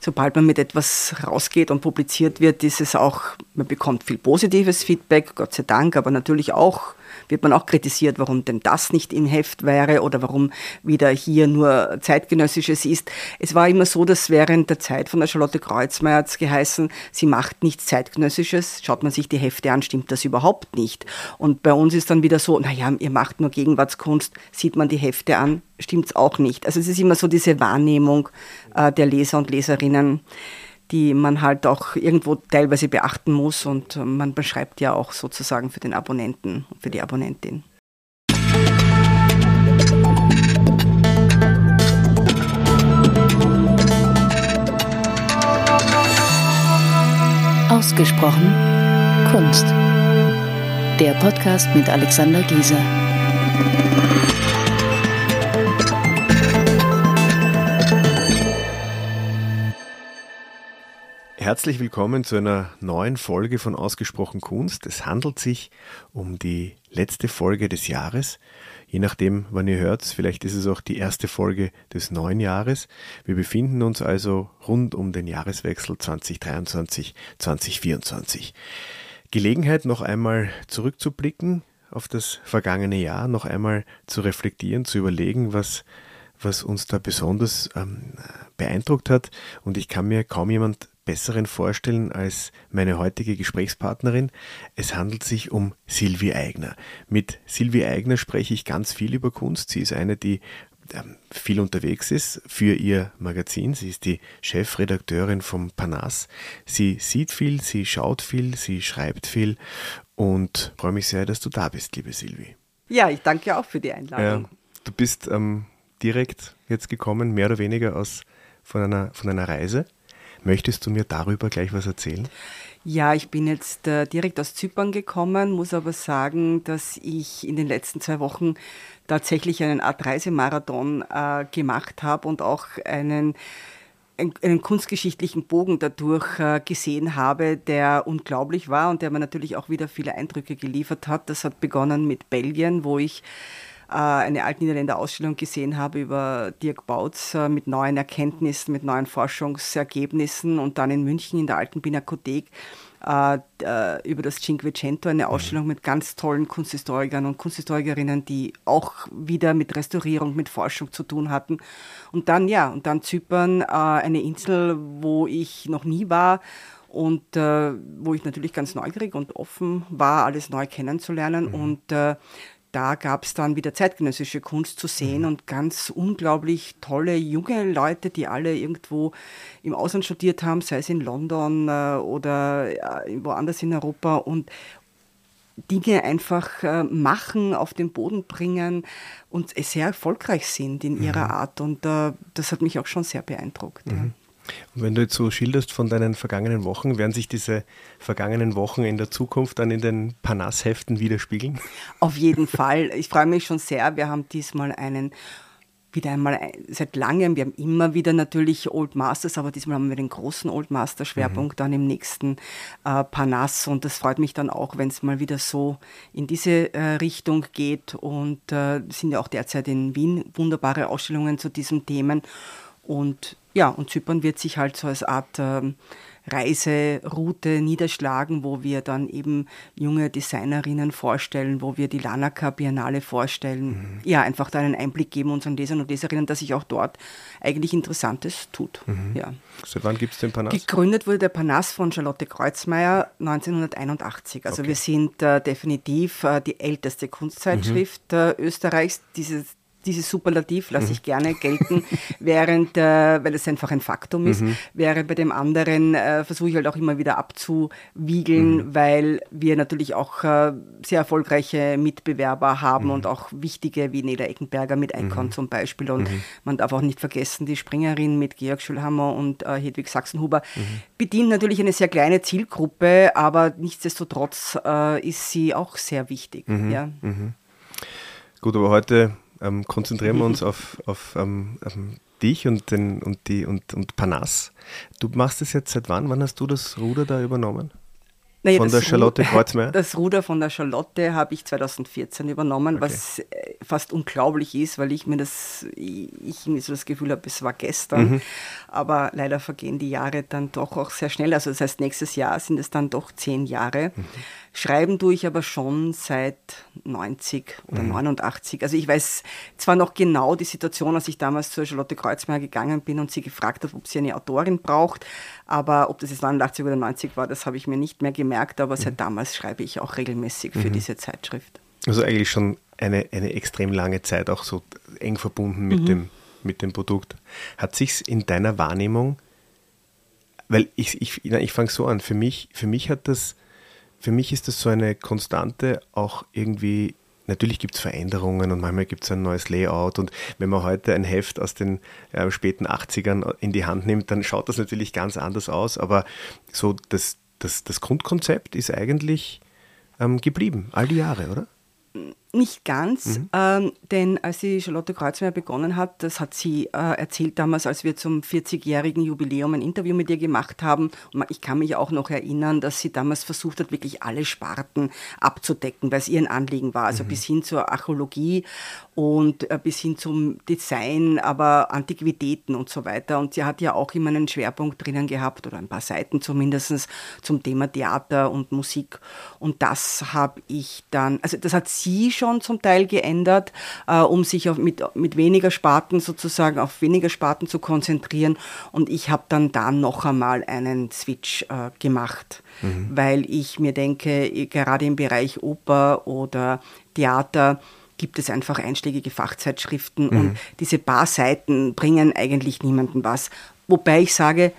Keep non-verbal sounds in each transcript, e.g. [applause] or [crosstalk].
sobald man mit etwas rausgeht und publiziert wird, ist es auch, man bekommt viel positives Feedback, Gott sei Dank, aber natürlich auch wird man auch kritisiert, warum denn das nicht im Heft wäre oder warum wieder hier nur zeitgenössisches ist. Es war immer so, dass während der Zeit von der Charlotte Kreuzmeier hat es geheißen, sie macht nichts zeitgenössisches. Schaut man sich die Hefte an, stimmt das überhaupt nicht. Und bei uns ist dann wieder so, naja, ihr macht nur Gegenwartskunst, sieht man die Hefte an, stimmt es auch nicht. Also es ist immer so diese Wahrnehmung äh, der Leser und Leserinnen die man halt auch irgendwo teilweise beachten muss und äh, man beschreibt ja auch sozusagen für den Abonnenten für die Abonnentin. Ausgesprochen Kunst. Der Podcast mit Alexander Gieser. Herzlich willkommen zu einer neuen Folge von Ausgesprochen Kunst. Es handelt sich um die letzte Folge des Jahres. Je nachdem, wann ihr hört, vielleicht ist es auch die erste Folge des neuen Jahres. Wir befinden uns also rund um den Jahreswechsel 2023-2024. Gelegenheit, noch einmal zurückzublicken auf das vergangene Jahr, noch einmal zu reflektieren, zu überlegen, was was uns da besonders ähm, beeindruckt hat. Und ich kann mir kaum jemand besseren vorstellen als meine heutige Gesprächspartnerin. Es handelt sich um Silvi Eigner. Mit Silvi Eigner spreche ich ganz viel über Kunst. Sie ist eine, die ähm, viel unterwegs ist für ihr Magazin. Sie ist die Chefredakteurin vom Panas. Sie sieht viel, sie schaut viel, sie schreibt viel und freue mich sehr, dass du da bist, liebe Silvi. Ja, ich danke auch für die Einladung. Ja, du bist ähm, direkt jetzt gekommen, mehr oder weniger aus, von, einer, von einer Reise. Möchtest du mir darüber gleich was erzählen? Ja, ich bin jetzt äh, direkt aus Zypern gekommen, muss aber sagen, dass ich in den letzten zwei Wochen tatsächlich einen Art Reisemarathon äh, gemacht habe und auch einen einen kunstgeschichtlichen Bogen dadurch äh, gesehen habe, der unglaublich war und der mir natürlich auch wieder viele Eindrücke geliefert hat. Das hat begonnen mit Belgien, wo ich eine Altniederländer Ausstellung gesehen habe über Dirk Bautz äh, mit neuen Erkenntnissen, mit neuen Forschungsergebnissen und dann in München in der Alten Pinakothek äh, über das Cinquecento, eine mhm. Ausstellung mit ganz tollen Kunsthistorikern und Kunsthistorikerinnen, die auch wieder mit Restaurierung, mit Forschung zu tun hatten. Und dann, ja, und dann Zypern, eine Insel, wo ich noch nie war und äh, wo ich natürlich ganz neugierig und offen war, alles neu kennenzulernen. Mhm. Und äh, da gab es dann wieder zeitgenössische Kunst zu sehen mhm. und ganz unglaublich tolle junge Leute, die alle irgendwo im Ausland studiert haben, sei es in London äh, oder äh, woanders in Europa und Dinge einfach äh, machen, auf den Boden bringen und sehr erfolgreich sind in ihrer mhm. Art. Und äh, das hat mich auch schon sehr beeindruckt. Mhm. Ja. Und wenn du jetzt so schilderst von deinen vergangenen Wochen, werden sich diese vergangenen Wochen in der Zukunft dann in den Panas-Heften widerspiegeln? Auf jeden Fall. Ich freue mich schon sehr. Wir haben diesmal einen wieder einmal seit langem, wir haben immer wieder natürlich Old Masters, aber diesmal haben wir den großen Old Master Schwerpunkt mhm. dann im nächsten äh, Panas und das freut mich dann auch, wenn es mal wieder so in diese äh, Richtung geht und äh, sind ja auch derzeit in Wien wunderbare Ausstellungen zu diesen Themen und ja, und Zypern wird sich halt so als Art ähm, Reiseroute niederschlagen, wo wir dann eben junge Designerinnen vorstellen, wo wir die Lanaka Biennale vorstellen. Mhm. Ja, einfach da einen Einblick geben unseren Lesern und Leserinnen, dass sich auch dort eigentlich Interessantes tut. Mhm. Ja. Seit wann gibt es den Panas? Gegründet wurde der Panas von Charlotte Kreuzmeier 1981. Also okay. wir sind äh, definitiv äh, die älteste Kunstzeitschrift mhm. äh, Österreichs. Dieses dieses Superlativ lasse mhm. ich gerne gelten, [laughs] während, äh, weil es einfach ein Faktum ist, mhm. wäre bei dem anderen, äh, versuche ich halt auch immer wieder abzuwiegeln, mhm. weil wir natürlich auch äh, sehr erfolgreiche Mitbewerber haben mhm. und auch wichtige wie Neda Eckenberger mit Icon mhm. zum Beispiel. Und mhm. man darf auch nicht vergessen, die Springerin mit Georg Schulhammer und äh, Hedwig Sachsenhuber bedient natürlich eine sehr kleine Zielgruppe, aber nichtsdestotrotz äh, ist sie auch sehr wichtig. Ja. Gut, aber heute ähm, konzentrieren wir uns auf, auf ähm, dich und, den, und, die, und, und Panas. Du machst es jetzt seit wann? Wann hast du das Ruder da übernommen? naja, von der Charlotte Kreuzmeier? [laughs] Das Ruder von der Charlotte habe ich 2014 übernommen, okay. was äh, fast unglaublich ist, weil ich mir das, ich so das Gefühl habe, es war gestern. Mhm. Aber leider vergehen die Jahre dann doch auch sehr schnell. Also das heißt, nächstes Jahr sind es dann doch zehn Jahre. Mhm. Schreiben tue ich aber schon seit 90 oder mhm. 89. Also ich weiß zwar noch genau die Situation, als ich damals zur Charlotte Kreuzmeier gegangen bin und sie gefragt habe, ob sie eine Autorin braucht, aber ob das jetzt 89 oder 90 war, das habe ich mir nicht mehr gemerkt, aber seit mhm. damals schreibe ich auch regelmäßig für mhm. diese Zeitschrift. Also eigentlich schon eine, eine extrem lange Zeit auch so eng verbunden mit, mhm. dem, mit dem Produkt. Hat sich in deiner Wahrnehmung, weil ich, ich, ich fange so an, für mich, für mich hat das für mich ist das so eine Konstante, auch irgendwie, natürlich gibt es Veränderungen und manchmal gibt es ein neues Layout und wenn man heute ein Heft aus den äh, späten 80ern in die Hand nimmt, dann schaut das natürlich ganz anders aus, aber so das, das, das Grundkonzept ist eigentlich ähm, geblieben, all die Jahre, oder? Nicht ganz, mhm. ähm, denn als die Charlotte Kreuzmeier begonnen hat, das hat sie äh, erzählt damals, als wir zum 40-jährigen Jubiläum ein Interview mit ihr gemacht haben. Und ich kann mich auch noch erinnern, dass sie damals versucht hat, wirklich alle Sparten abzudecken, weil es ihr ein Anliegen war. Also mhm. bis hin zur Archäologie und äh, bis hin zum Design, aber Antiquitäten und so weiter. Und sie hat ja auch immer einen Schwerpunkt drinnen gehabt oder ein paar Seiten zumindest zum Thema Theater und Musik. Und das habe ich dann, also das hat sie schon zum Teil geändert, äh, um sich auf, mit, mit weniger Sparten sozusagen auf weniger Sparten zu konzentrieren. Und ich habe dann da noch einmal einen Switch äh, gemacht, mhm. weil ich mir denke, gerade im Bereich Oper oder Theater, gibt es einfach einschlägige Fachzeitschriften mhm. und diese paar Seiten bringen eigentlich niemandem was. Wobei ich sage,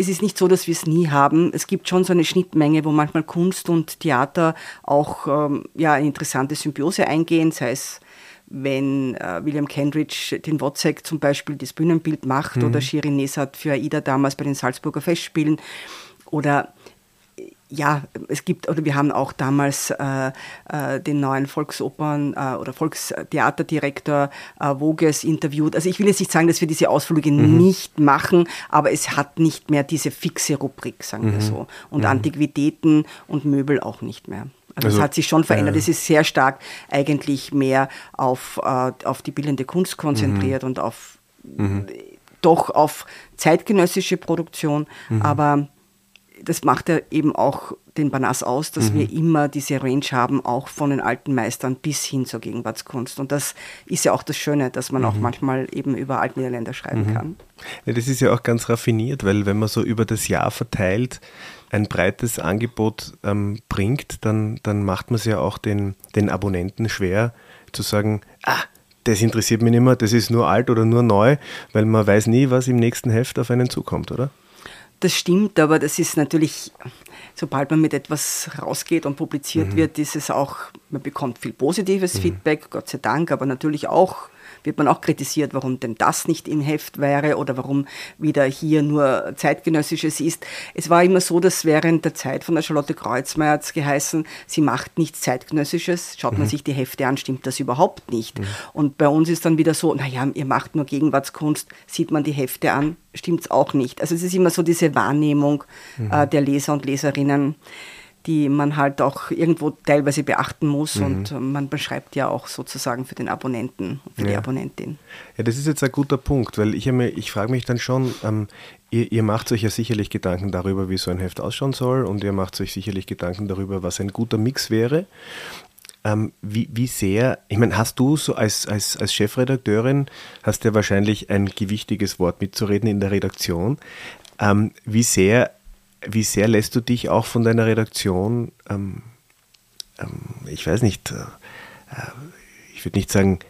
es ist nicht so, dass wir es nie haben. Es gibt schon so eine Schnittmenge, wo manchmal Kunst und Theater auch ähm, ja, eine interessante Symbiose eingehen, sei es wenn äh, William Kendridge den Wozzeck zum Beispiel das Bühnenbild macht mhm. oder Shirin Nesat für Aida damals bei den Salzburger Festspielen oder ja, es gibt, oder wir haben auch damals äh, äh, den neuen Volksopern- äh, oder Volkstheaterdirektor äh, Voges interviewt. Also ich will jetzt nicht sagen, dass wir diese Ausflüge mhm. nicht machen, aber es hat nicht mehr diese fixe Rubrik, sagen mhm. wir so. Und mhm. Antiquitäten und Möbel auch nicht mehr. Also, also es hat sich schon verändert. Es ist sehr stark eigentlich mehr auf, äh, auf die bildende Kunst konzentriert mhm. und auf mhm. doch auf zeitgenössische Produktion, mhm. aber das macht ja eben auch den Banas aus, dass mhm. wir immer diese Range haben, auch von den alten Meistern bis hin zur Gegenwartskunst. Und das ist ja auch das Schöne, dass man mhm. auch manchmal eben über Altniederländer schreiben mhm. kann. Ja, das ist ja auch ganz raffiniert, weil wenn man so über das Jahr verteilt ein breites Angebot ähm, bringt, dann, dann macht man es ja auch den, den Abonnenten schwer zu sagen, ah, das interessiert mich nicht mehr, das ist nur alt oder nur neu, weil man weiß nie, was im nächsten Heft auf einen zukommt, oder? Das stimmt, aber das ist natürlich, sobald man mit etwas rausgeht und publiziert mhm. wird, ist es auch, man bekommt viel positives mhm. Feedback, Gott sei Dank, aber natürlich auch wird man auch kritisiert, warum denn das nicht im Heft wäre oder warum wieder hier nur zeitgenössisches ist. Es war immer so, dass während der Zeit von der Charlotte Kreuzmeier hat es geheißen, sie macht nichts zeitgenössisches. Schaut mhm. man sich die Hefte an, stimmt das überhaupt nicht. Mhm. Und bei uns ist dann wieder so, naja, ihr macht nur Gegenwartskunst, sieht man die Hefte an, stimmt es auch nicht. Also es ist immer so diese Wahrnehmung mhm. äh, der Leser und Leserinnen die man halt auch irgendwo teilweise beachten muss mhm. und man beschreibt ja auch sozusagen für den Abonnenten, für ja. die Abonnentin. Ja, das ist jetzt ein guter Punkt, weil ich, ich frage mich dann schon, ähm, ihr, ihr, macht euch ja sicherlich Gedanken darüber, wie so ein Heft ausschauen soll und ihr macht euch sicherlich Gedanken darüber, was ein guter Mix wäre. Ähm, wie, wie sehr, ich meine, hast du so als, als, als Chefredakteurin, hast ja wahrscheinlich ein gewichtiges Wort mitzureden in der Redaktion. Ähm, wie sehr wie sehr lässt du dich auch von deiner Redaktion, ähm, ähm, ich weiß nicht, äh, äh ich würde nicht sagen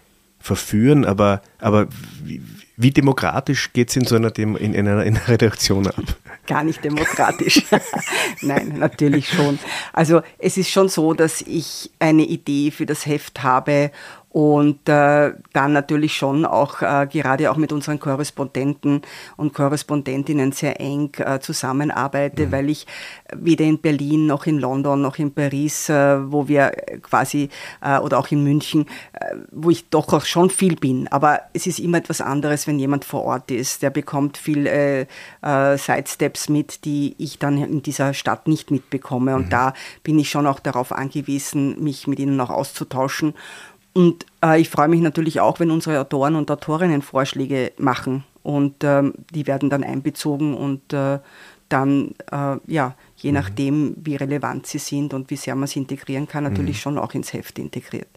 verführen, aber, aber wie, wie demokratisch geht es in so einer, Dem in, in, einer, in einer Redaktion ab? Gar nicht demokratisch. [laughs] Nein, natürlich schon. Also es ist schon so, dass ich eine Idee für das Heft habe und äh, dann natürlich schon auch äh, gerade auch mit unseren Korrespondenten und Korrespondentinnen sehr eng äh, zusammenarbeite, mhm. weil ich weder in Berlin noch in London noch in Paris, äh, wo wir quasi äh, oder auch in München, äh, wo ich doch auch schon viel bin. Aber es ist immer etwas anderes, wenn jemand vor Ort ist. Der bekommt viel äh, äh, Sidesteps mit, die ich dann in dieser Stadt nicht mitbekomme. Und mhm. da bin ich schon auch darauf angewiesen, mich mit ihnen auch auszutauschen. Und äh, ich freue mich natürlich auch, wenn unsere Autoren und Autorinnen Vorschläge machen. Und ähm, die werden dann einbezogen und äh, dann, äh, ja, je mhm. nachdem, wie relevant sie sind und wie sehr man sie integrieren kann, natürlich mhm. schon auch ins Heft integriert.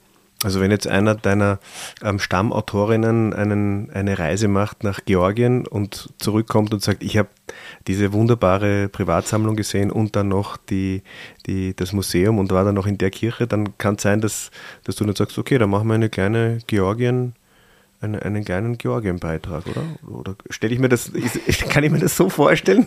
Also wenn jetzt einer deiner ähm, Stammautorinnen einen, eine Reise macht nach Georgien und zurückkommt und sagt, ich habe diese wunderbare Privatsammlung gesehen und dann noch die, die, das Museum und war dann noch in der Kirche, dann kann es sein, dass, dass du dann sagst, okay, dann machen wir eine kleine Georgien- einen, einen kleinen Georgien-Beitrag, oder? Oder stelle ich mir das, [laughs] kann ich mir das so vorstellen?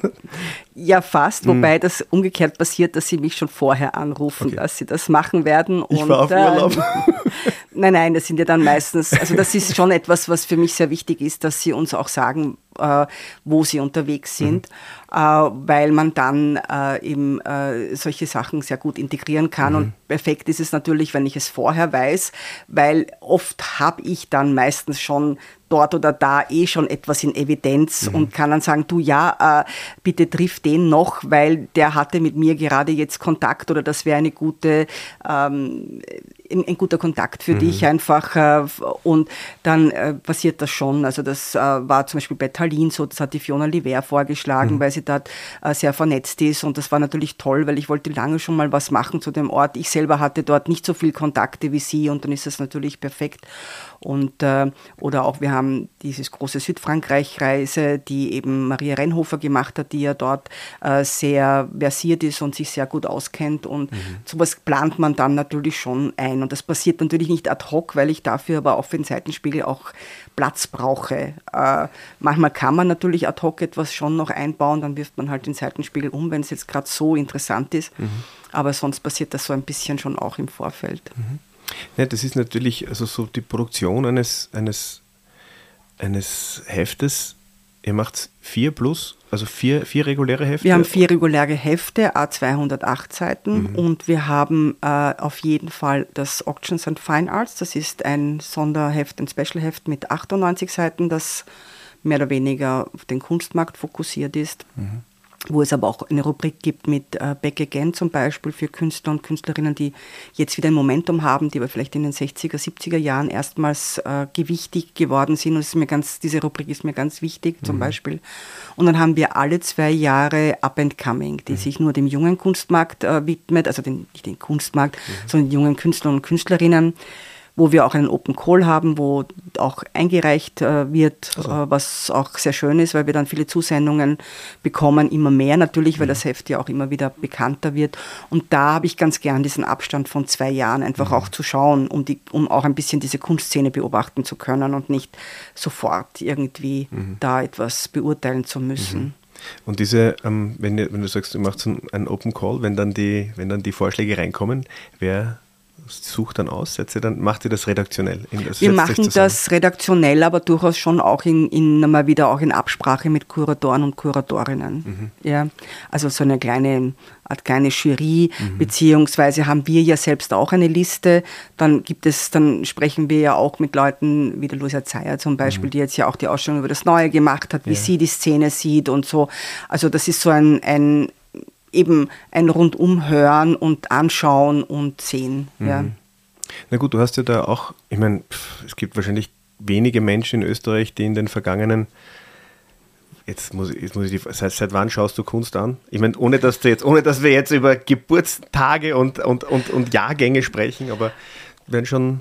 Ja, fast, wobei hm. das umgekehrt passiert, dass sie mich schon vorher anrufen, okay. dass sie das machen werden. Ich und, war auf Urlaub. Äh, [laughs] nein, nein, das sind ja dann meistens, also das ist schon etwas, was für mich sehr wichtig ist, dass sie uns auch sagen, äh, wo sie unterwegs sind, mhm. äh, weil man dann äh, eben äh, solche Sachen sehr gut integrieren kann. Mhm. Und perfekt ist es natürlich, wenn ich es vorher weiß, weil oft habe ich dann meistens schon dort oder da eh schon etwas in Evidenz mhm. und kann dann sagen, du ja, äh, bitte triff den noch, weil der hatte mit mir gerade jetzt Kontakt oder das wäre eine gute ähm, ein, ein, guter Kontakt für mhm. dich einfach äh, und dann äh, passiert das schon. Also das äh, war zum Beispiel bei Tallinn so, das hat die Fiona Liver vorgeschlagen, mhm. weil sie dort äh, sehr vernetzt ist und das war natürlich toll, weil ich wollte lange schon mal was machen zu dem Ort. Ich selber hatte dort nicht so viel Kontakte wie sie und dann ist das natürlich perfekt. Und, äh, oder auch wir haben dieses große Südfrankreich-Reise, die eben Maria Rennhofer gemacht hat, die ja dort äh, sehr versiert ist und sich sehr gut auskennt. Und mhm. sowas plant man dann natürlich schon ein. Und das passiert natürlich nicht ad hoc, weil ich dafür aber auch für den Seitenspiegel auch Platz brauche. Äh, manchmal kann man natürlich ad hoc etwas schon noch einbauen, dann wirft man halt den Seitenspiegel um, wenn es jetzt gerade so interessant ist. Mhm. Aber sonst passiert das so ein bisschen schon auch im Vorfeld. Mhm. Ja, das ist natürlich, also so die Produktion eines, eines, eines Heftes, ihr macht vier plus, also vier, vier reguläre Hefte? Wir haben vier reguläre Hefte, A208 Seiten mhm. und wir haben äh, auf jeden Fall das Auctions and Fine Arts, das ist ein Sonderheft, ein Specialheft mit 98 Seiten, das mehr oder weniger auf den Kunstmarkt fokussiert ist. Mhm wo es aber auch eine Rubrik gibt mit äh, Back Again zum Beispiel für Künstler und Künstlerinnen, die jetzt wieder ein Momentum haben, die aber vielleicht in den 60er, 70er Jahren erstmals äh, gewichtig geworden sind. Und ist mir ganz, diese Rubrik ist mir ganz wichtig zum mhm. Beispiel. Und dann haben wir alle zwei Jahre Up and Coming, die mhm. sich nur dem jungen Kunstmarkt äh, widmet, also den, nicht den Kunstmarkt, mhm. sondern den jungen Künstlern und Künstlerinnen wo wir auch einen Open Call haben, wo auch eingereicht äh, wird, also. äh, was auch sehr schön ist, weil wir dann viele Zusendungen bekommen, immer mehr natürlich, weil mhm. das Heft ja auch immer wieder bekannter wird. Und da habe ich ganz gern diesen Abstand von zwei Jahren einfach mhm. auch zu schauen, um, die, um auch ein bisschen diese Kunstszene beobachten zu können und nicht sofort irgendwie mhm. da etwas beurteilen zu müssen. Mhm. Und diese, ähm, wenn, wenn, du sagst, du machst einen Open Call, wenn dann die, wenn dann die Vorschläge reinkommen, wer sucht dann aus? Setzt ihr dann, macht ihr das redaktionell? Das wir machen das redaktionell, aber durchaus schon auch in, in mal wieder auch in Absprache mit Kuratoren und Kuratorinnen. Mhm. Ja, also so eine kleine Art kleine Jury, mhm. beziehungsweise haben wir ja selbst auch eine Liste. Dann gibt es, dann sprechen wir ja auch mit Leuten wie der Lucia Zeyer zum Beispiel, mhm. die jetzt ja auch die Ausstellung über das Neue gemacht hat, wie ja. sie die Szene sieht und so. Also das ist so ein, ein eben ein Rundumhören und Anschauen und Sehen. Mhm. Ja. Na gut, du hast ja da auch, ich meine, es gibt wahrscheinlich wenige Menschen in Österreich, die in den vergangenen Jetzt muss, jetzt muss ich die, seit, seit wann schaust du Kunst an? Ich meine, ohne dass du jetzt, ohne dass wir jetzt über Geburtstage und, und, und, und Jahrgänge sprechen, aber werden schon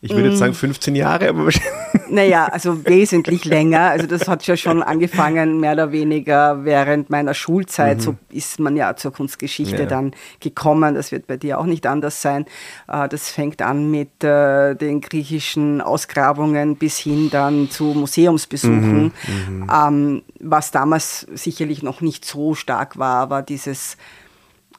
ich würde jetzt sagen 15 mm. Jahre, aber wahrscheinlich. Naja, also wesentlich länger. Also das hat ja schon angefangen, mehr oder weniger während meiner Schulzeit. Mhm. So ist man ja zur Kunstgeschichte ja. dann gekommen. Das wird bei dir auch nicht anders sein. Äh, das fängt an mit äh, den griechischen Ausgrabungen bis hin dann zu Museumsbesuchen. Mhm. Mhm. Ähm, was damals sicherlich noch nicht so stark war, war dieses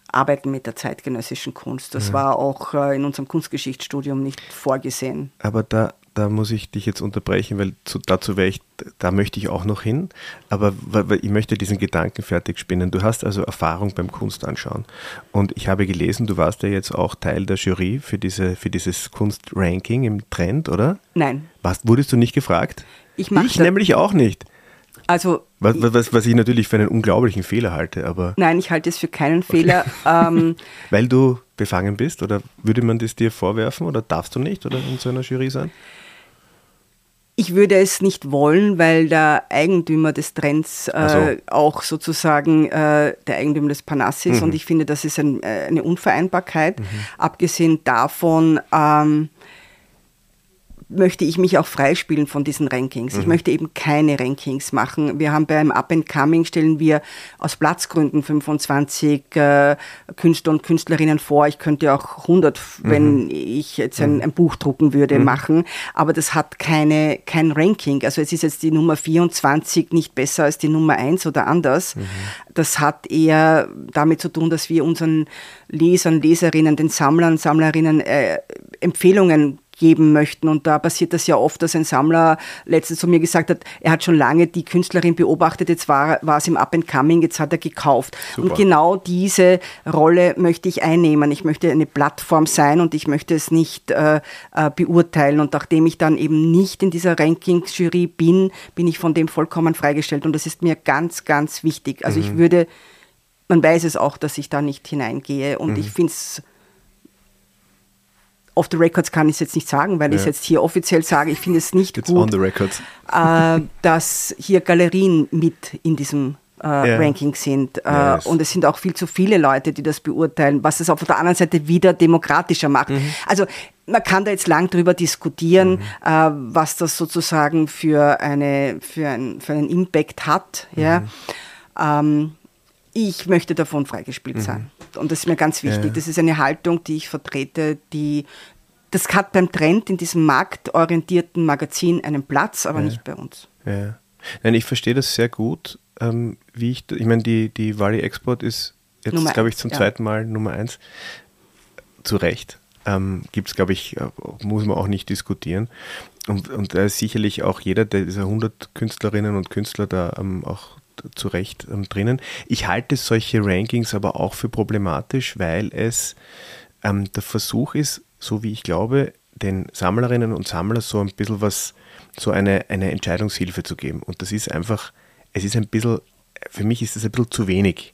arbeiten mit der zeitgenössischen Kunst. Das ja. war auch äh, in unserem Kunstgeschichtsstudium nicht vorgesehen. Aber da, da muss ich dich jetzt unterbrechen, weil zu, dazu wäre ich, da möchte ich auch noch hin. Aber weil, ich möchte diesen Gedanken fertig spinnen. Du hast also Erfahrung beim Kunstanschauen. Und ich habe gelesen, du warst ja jetzt auch Teil der Jury für, diese, für dieses Kunstranking im Trend, oder? Nein. Was, wurdest du nicht gefragt? Ich, ich nämlich auch nicht. Also, was, was, was, ich natürlich für einen unglaublichen Fehler halte, aber. Nein, ich halte es für keinen Fehler. [laughs] ähm, [laughs] Weil du befangen bist oder würde man das dir vorwerfen oder darfst du nicht oder in so einer Jury sein? Ich würde es nicht wollen, weil der Eigentümer des Trends äh, so. auch sozusagen äh, der Eigentümer des Panassis ist mhm. und ich finde, das ist ein, äh, eine Unvereinbarkeit. Mhm. Abgesehen davon, ähm, möchte ich mich auch freispielen von diesen Rankings. Mhm. Ich möchte eben keine Rankings machen. Wir haben beim Up and Coming stellen wir aus Platzgründen 25 äh, Künstler und Künstlerinnen vor. Ich könnte auch 100, mhm. wenn ich jetzt ein, mhm. ein Buch drucken würde, mhm. machen. Aber das hat keine, kein Ranking. Also es ist jetzt die Nummer 24 nicht besser als die Nummer 1 oder anders. Mhm. Das hat eher damit zu tun, dass wir unseren Lesern, Leserinnen, den Sammlern, Sammlerinnen äh, Empfehlungen geben möchten. Und da passiert das ja oft, dass ein Sammler letztens zu mir gesagt hat, er hat schon lange die Künstlerin beobachtet, jetzt war, war es im Up and Coming, jetzt hat er gekauft. Super. Und genau diese Rolle möchte ich einnehmen. Ich möchte eine Plattform sein und ich möchte es nicht äh, äh, beurteilen. Und nachdem ich dann eben nicht in dieser Rankings-Jury bin, bin ich von dem vollkommen freigestellt. Und das ist mir ganz, ganz wichtig. Also mhm. ich würde, man weiß es auch, dass ich da nicht hineingehe. Und mhm. ich finde es off the records kann ich es jetzt nicht sagen, weil ja. ich es jetzt hier offiziell sage. Ich finde es nicht It's gut, äh, dass hier Galerien mit in diesem äh, yeah. Ranking sind. Äh, yes. Und es sind auch viel zu viele Leute, die das beurteilen, was es auf der anderen Seite wieder demokratischer macht. Mhm. Also man kann da jetzt lang drüber diskutieren, mhm. äh, was das sozusagen für, eine, für, ein, für einen Impact hat. Mhm. Ja. Ähm, ich möchte davon freigespielt mhm. sein. Und das ist mir ganz wichtig. Ja. Das ist eine Haltung, die ich vertrete, die das hat beim Trend in diesem marktorientierten Magazin einen Platz, aber ja. nicht bei uns. Ja. Nein, ich verstehe das sehr gut. Ähm, wie ich, ich meine, die, die Wally Export ist jetzt, glaube ich, zum zweiten Mal Nummer eins. Zu Recht. Ähm, Gibt es, glaube ich, äh, muss man auch nicht diskutieren. Und, und da ist sicherlich auch jeder dieser 100 Künstlerinnen und Künstler da ähm, auch zu Recht ähm, drinnen. Ich halte solche Rankings aber auch für problematisch, weil es ähm, der Versuch ist, so wie ich glaube, den Sammlerinnen und Sammlern so ein bisschen was, so eine, eine Entscheidungshilfe zu geben. Und das ist einfach, es ist ein bisschen, für mich ist das ein bisschen zu wenig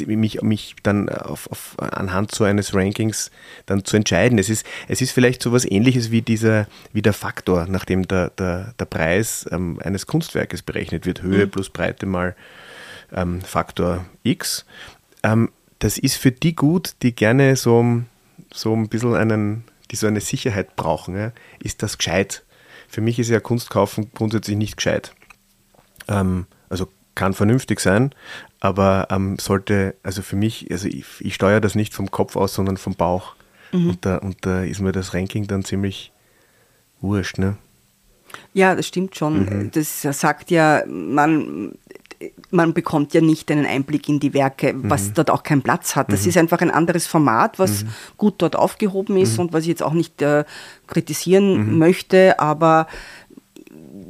mich, mich dann auf, auf, anhand so eines Rankings dann zu entscheiden. Es ist, es ist vielleicht so etwas ähnliches wie dieser, wie der Faktor, nachdem der, der, der Preis ähm, eines Kunstwerkes berechnet wird. Höhe mhm. plus Breite mal ähm, Faktor X. Ähm, das ist für die gut, die gerne so, so ein bisschen einen, die so eine Sicherheit brauchen. Ja? Ist das gescheit? Für mich ist ja Kunst kaufen grundsätzlich nicht gescheit. Ähm, also kann vernünftig sein, aber ähm, sollte, also für mich, also ich, ich, steuere das nicht vom Kopf aus, sondern vom Bauch. Mhm. Und, da, und da ist mir das Ranking dann ziemlich wurscht, ne? Ja, das stimmt schon. Mhm. Das sagt ja, man, man bekommt ja nicht einen Einblick in die Werke, was mhm. dort auch keinen Platz hat. Das mhm. ist einfach ein anderes Format, was mhm. gut dort aufgehoben ist mhm. und was ich jetzt auch nicht äh, kritisieren möchte, aber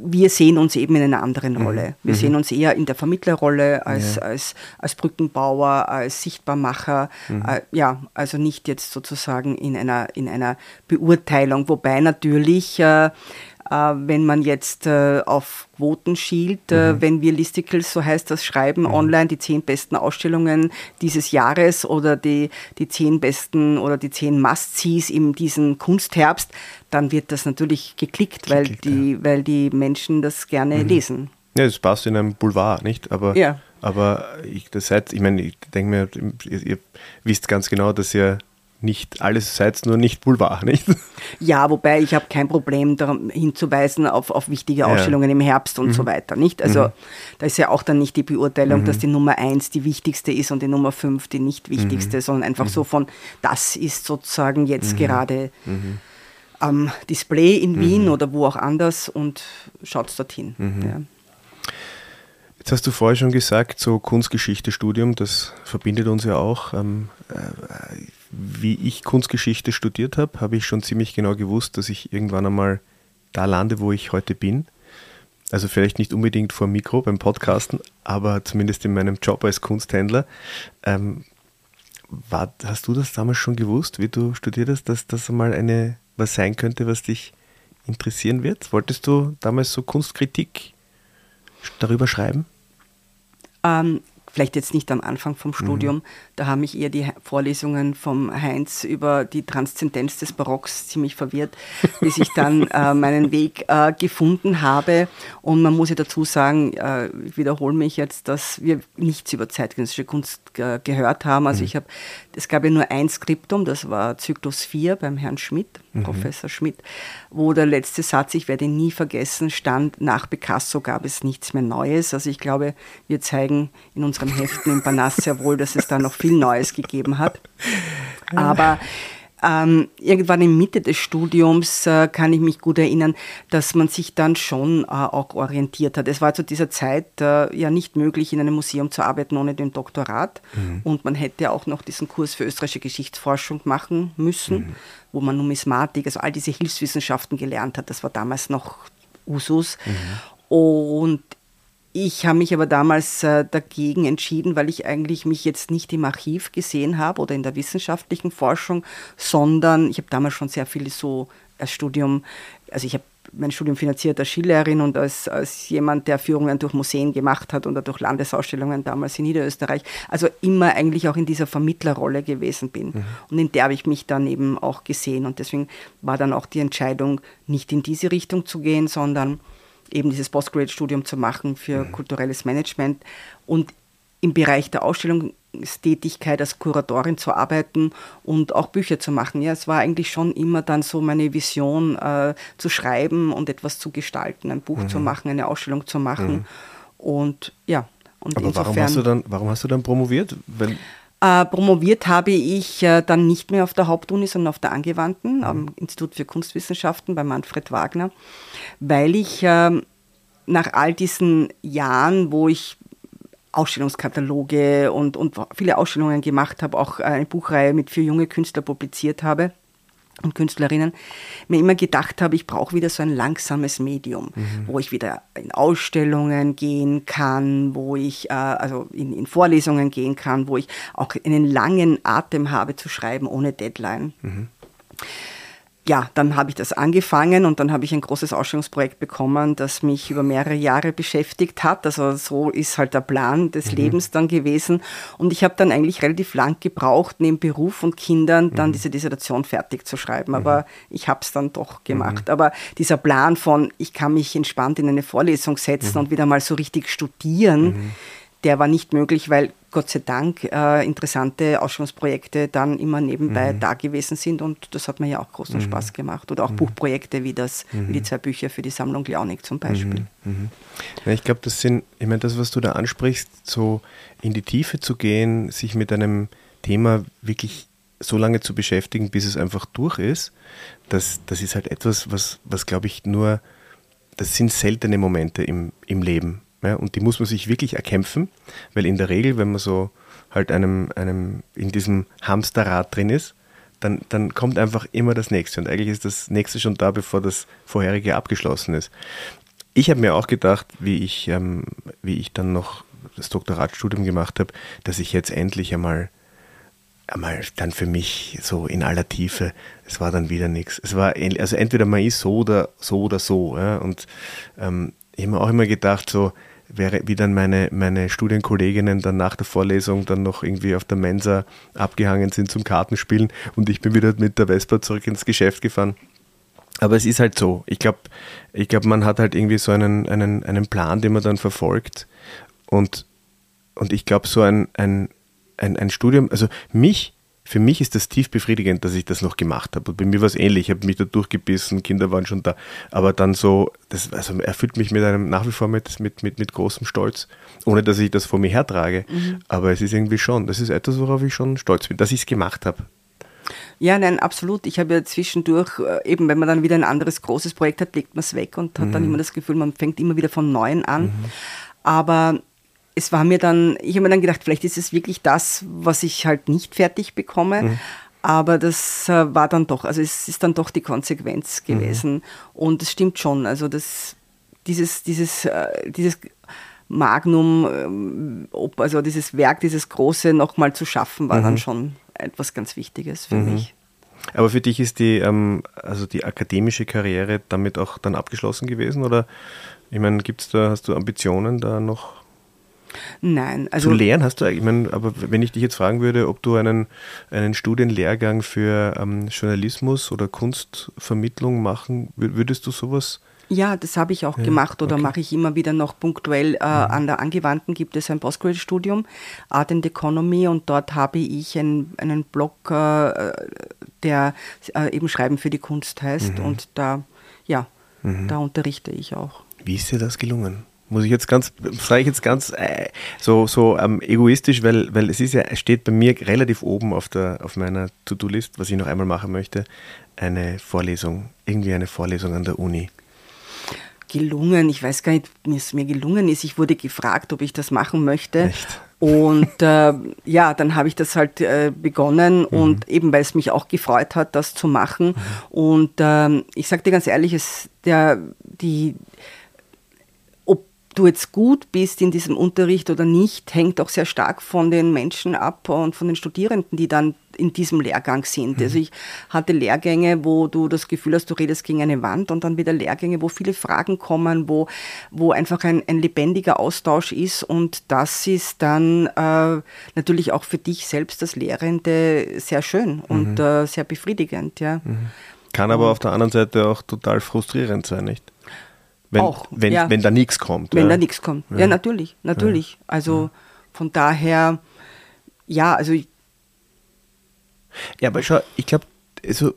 wir sehen uns eben in einer anderen mhm. Rolle. Wir sehen uns eher in der Vermittlerrolle als, ja. als, als Brückenbauer, als Sichtbarmacher. Äh, ja, also nicht jetzt sozusagen in einer, in einer Beurteilung, wobei natürlich äh, wenn man jetzt äh, auf Quoten schielt, äh, mhm. wenn wir Listicles, so heißt das, schreiben mhm. online die zehn besten Ausstellungen dieses Jahres oder die, die zehn besten oder die zehn Must-Sees in diesem Kunstherbst, dann wird das natürlich geklickt, weil, die, ja. weil die Menschen das gerne mhm. lesen. Ja, das passt in einem Boulevard, nicht? Aber, ja. aber ich, das seid, ich meine, ich denke mir, ihr, ihr wisst ganz genau, dass ihr nicht alles seid nur nicht Boulevard, nicht? [laughs] Ja, wobei ich habe kein Problem darum hinzuweisen auf, auf wichtige Ausstellungen ja. im Herbst und mhm. so weiter, nicht? Also mhm. da ist ja auch dann nicht die Beurteilung, mhm. dass die Nummer 1 die wichtigste ist und die Nummer 5 die nicht wichtigste, mhm. sondern einfach so mhm. von, das ist sozusagen jetzt mhm. gerade am Display in Wien oder wo auch anders und schaut dorthin. Ja. Jetzt hast du vorher schon gesagt, so Kunstgeschichte-Studium, das verbindet uns ja auch. Ähm, äh, wie ich Kunstgeschichte studiert habe, habe ich schon ziemlich genau gewusst, dass ich irgendwann einmal da lande, wo ich heute bin. Also vielleicht nicht unbedingt vor dem Mikro beim Podcasten, aber zumindest in meinem Job als Kunsthändler. Ähm, war, hast du das damals schon gewusst, wie du studiert hast, dass das einmal eine, was sein könnte, was dich interessieren wird? Wolltest du damals so Kunstkritik darüber schreiben? Ähm, vielleicht jetzt nicht am Anfang vom Studium, mhm. Da haben mich eher die Vorlesungen vom Heinz über die Transzendenz des Barocks ziemlich verwirrt, bis ich dann [laughs] äh, meinen Weg äh, gefunden habe. Und man muss ja dazu sagen, äh, ich wiederhole mich jetzt, dass wir nichts über zeitgenössische Kunst gehört haben. Also mhm. ich habe, es gab ja nur ein Skriptum, das war Zyklus 4 beim Herrn Schmidt, mhm. Professor Schmidt, wo der letzte Satz, ich werde ihn nie vergessen, stand, nach Picasso gab es nichts mehr Neues. Also ich glaube, wir zeigen in unseren Heften im Banas sehr wohl, dass es da noch viel Neues gegeben hat. Aber ähm, irgendwann in Mitte des Studiums äh, kann ich mich gut erinnern, dass man sich dann schon äh, auch orientiert hat. Es war zu dieser Zeit äh, ja nicht möglich, in einem Museum zu arbeiten ohne den Doktorat. Mhm. Und man hätte auch noch diesen Kurs für österreichische Geschichtsforschung machen müssen, mhm. wo man Numismatik, also all diese Hilfswissenschaften gelernt hat. Das war damals noch Usus. Mhm. Und ich habe mich aber damals äh, dagegen entschieden, weil ich eigentlich mich jetzt nicht im Archiv gesehen habe oder in der wissenschaftlichen Forschung, sondern ich habe damals schon sehr viel so als Studium, also ich habe mein Studium finanziert als Skilehrerin und als, als jemand, der Führungen durch Museen gemacht hat oder durch Landesausstellungen damals in Niederösterreich. Also immer eigentlich auch in dieser Vermittlerrolle gewesen bin. Mhm. Und in der habe ich mich dann eben auch gesehen. Und deswegen war dann auch die Entscheidung, nicht in diese Richtung zu gehen, sondern eben dieses Postgraduate-Studium zu machen für mhm. kulturelles Management und im Bereich der Ausstellungstätigkeit als Kuratorin zu arbeiten und auch Bücher zu machen. Ja, es war eigentlich schon immer dann so meine Vision, äh, zu schreiben und etwas zu gestalten, ein Buch mhm. zu machen, eine Ausstellung zu machen. Mhm. Und ja, und Aber insofern, warum hast du dann, warum hast du dann promoviert? Wenn äh, promoviert habe ich äh, dann nicht mehr auf der Hauptuni, sondern auf der Angewandten, mhm. am Institut für Kunstwissenschaften bei Manfred Wagner, weil ich äh, nach all diesen Jahren, wo ich Ausstellungskataloge und, und viele Ausstellungen gemacht habe, auch eine Buchreihe mit vier junge Künstler publiziert habe, und Künstlerinnen mir immer gedacht habe, ich brauche wieder so ein langsames Medium, mhm. wo ich wieder in Ausstellungen gehen kann, wo ich äh, also in, in, Vorlesungen gehen kann, wo ich auch einen langen Atem habe zu schreiben ohne Deadline. Mhm ja, dann habe ich das angefangen und dann habe ich ein großes Ausstellungsprojekt bekommen, das mich über mehrere Jahre beschäftigt hat. Also so ist halt der Plan des mhm. Lebens dann gewesen. Und ich habe dann eigentlich relativ lang gebraucht, neben Beruf und Kindern dann mhm. diese Dissertation fertig zu schreiben. Mhm. Aber ich habe es dann doch gemacht. Mhm. Aber dieser Plan von, ich kann mich entspannt in eine Vorlesung setzen mhm. und wieder mal so richtig studieren. Der war nicht möglich, weil Gott sei Dank äh, interessante Ausstellungsprojekte dann immer nebenbei mhm. da gewesen sind und das hat mir ja auch großen mhm. Spaß gemacht. Oder auch mhm. Buchprojekte wie das, wie die mhm. zwei Bücher für die Sammlung Liaunig zum Beispiel. Mhm. Mhm. Ja, ich glaube, das sind, ich meine, das, was du da ansprichst, so in die Tiefe zu gehen, sich mit einem Thema wirklich so lange zu beschäftigen, bis es einfach durch ist, das, das ist halt etwas, was, was glaube ich nur, das sind seltene Momente im, im Leben. Ja, und die muss man sich wirklich erkämpfen, weil in der Regel, wenn man so halt einem, einem in diesem Hamsterrad drin ist, dann, dann kommt einfach immer das nächste. Und eigentlich ist das nächste schon da, bevor das vorherige abgeschlossen ist. Ich habe mir auch gedacht, wie ich, ähm, wie ich dann noch das Doktoratstudium gemacht habe, dass ich jetzt endlich einmal einmal dann für mich so in aller Tiefe, es war dann wieder nichts. Es war also entweder man ist so oder so oder so. Ja? Und ähm, ich habe mir auch immer gedacht, so, wäre, wie dann meine, meine Studienkolleginnen dann nach der Vorlesung dann noch irgendwie auf der Mensa abgehangen sind zum Kartenspielen und ich bin wieder mit der Vespa zurück ins Geschäft gefahren. Aber es ist halt so. Ich glaube, ich glaub, man hat halt irgendwie so einen, einen, einen Plan, den man dann verfolgt. Und, und ich glaube, so ein, ein, ein, ein Studium, also mich für mich ist das tief befriedigend, dass ich das noch gemacht habe. Und bei mir war es ähnlich. Ich habe mich da durchgebissen, Kinder waren schon da. Aber dann so, das also erfüllt mich mit einem nach wie vor mit, mit, mit, mit großem Stolz, ohne dass ich das vor mir hertrage. Mhm. Aber es ist irgendwie schon, das ist etwas, worauf ich schon stolz bin, dass ich es gemacht habe. Ja, nein, absolut. Ich habe ja zwischendurch, äh, eben wenn man dann wieder ein anderes großes Projekt hat, legt man es weg und hat mhm. dann immer das Gefühl, man fängt immer wieder von Neuem an. Mhm. Aber es war mir dann, ich habe mir dann gedacht, vielleicht ist es wirklich das, was ich halt nicht fertig bekomme. Mhm. Aber das äh, war dann doch, also es ist dann doch die Konsequenz mhm. gewesen. Mhm. Und es stimmt schon. Also das, dieses, dieses, äh, dieses Magnum, ähm, also dieses Werk, dieses Große nochmal zu schaffen, war mhm. dann schon etwas ganz Wichtiges für mhm. mich. Aber für dich ist die, ähm, also die akademische Karriere damit auch dann abgeschlossen gewesen? Oder ich meine, gibt's da, hast du Ambitionen da noch Nein, also. Zu lehren hast du, ich meine, aber wenn ich dich jetzt fragen würde, ob du einen, einen Studienlehrgang für ähm, Journalismus oder Kunstvermittlung machen, würdest du sowas? Ja, das habe ich auch ja, gemacht oder okay. mache ich immer wieder noch punktuell. Äh, mhm. An der Angewandten gibt es ein Postgraduate-Studium, Art and Economy, und dort habe ich ein, einen Blog, äh, der äh, eben Schreiben für die Kunst heißt. Mhm. Und da, ja, mhm. da unterrichte ich auch. Wie ist dir das gelungen? Muss ich jetzt ganz, sage ich jetzt ganz äh, so, so ähm, egoistisch, weil, weil es ist ja, es steht bei mir relativ oben auf, der, auf meiner To-Do-List, was ich noch einmal machen möchte, eine Vorlesung, irgendwie eine Vorlesung an der Uni. Gelungen, ich weiß gar nicht, wie es mir gelungen ist. Ich wurde gefragt, ob ich das machen möchte. Echt? Und äh, ja, dann habe ich das halt äh, begonnen mhm. und eben weil es mich auch gefreut hat, das zu machen. Mhm. Und ähm, ich sage dir ganz ehrlich, es, der, die, du jetzt gut bist in diesem Unterricht oder nicht, hängt auch sehr stark von den Menschen ab und von den Studierenden, die dann in diesem Lehrgang sind. Also ich hatte Lehrgänge, wo du das Gefühl hast, du redest gegen eine Wand und dann wieder Lehrgänge, wo viele Fragen kommen, wo, wo einfach ein, ein lebendiger Austausch ist und das ist dann äh, natürlich auch für dich selbst als Lehrende sehr schön und mhm. äh, sehr befriedigend. Ja. Mhm. Kann aber auf der anderen Seite auch total frustrierend sein, nicht? Wenn, auch, wenn, ja. wenn da nichts kommt. Wenn ja. da nichts kommt. Ja, ja natürlich, natürlich. Also von daher, ja, also Ja, aber schau, ich glaube, also,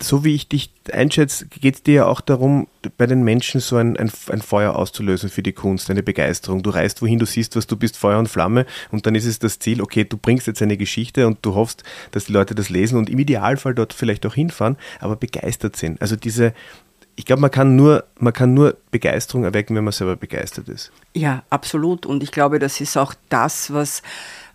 so wie ich dich einschätze, geht es dir ja auch darum, bei den Menschen so ein, ein, ein, Feuer auszulösen für die Kunst, eine Begeisterung. Du reist wohin, du siehst, was du bist, Feuer und Flamme und dann ist es das Ziel, okay, du bringst jetzt eine Geschichte und du hoffst, dass die Leute das lesen und im Idealfall dort vielleicht auch hinfahren, aber begeistert sind. Also diese, ich glaube, man kann nur, man kann nur Begeisterung erwecken, wenn man selber begeistert ist. Ja, absolut. Und ich glaube, das ist auch das, was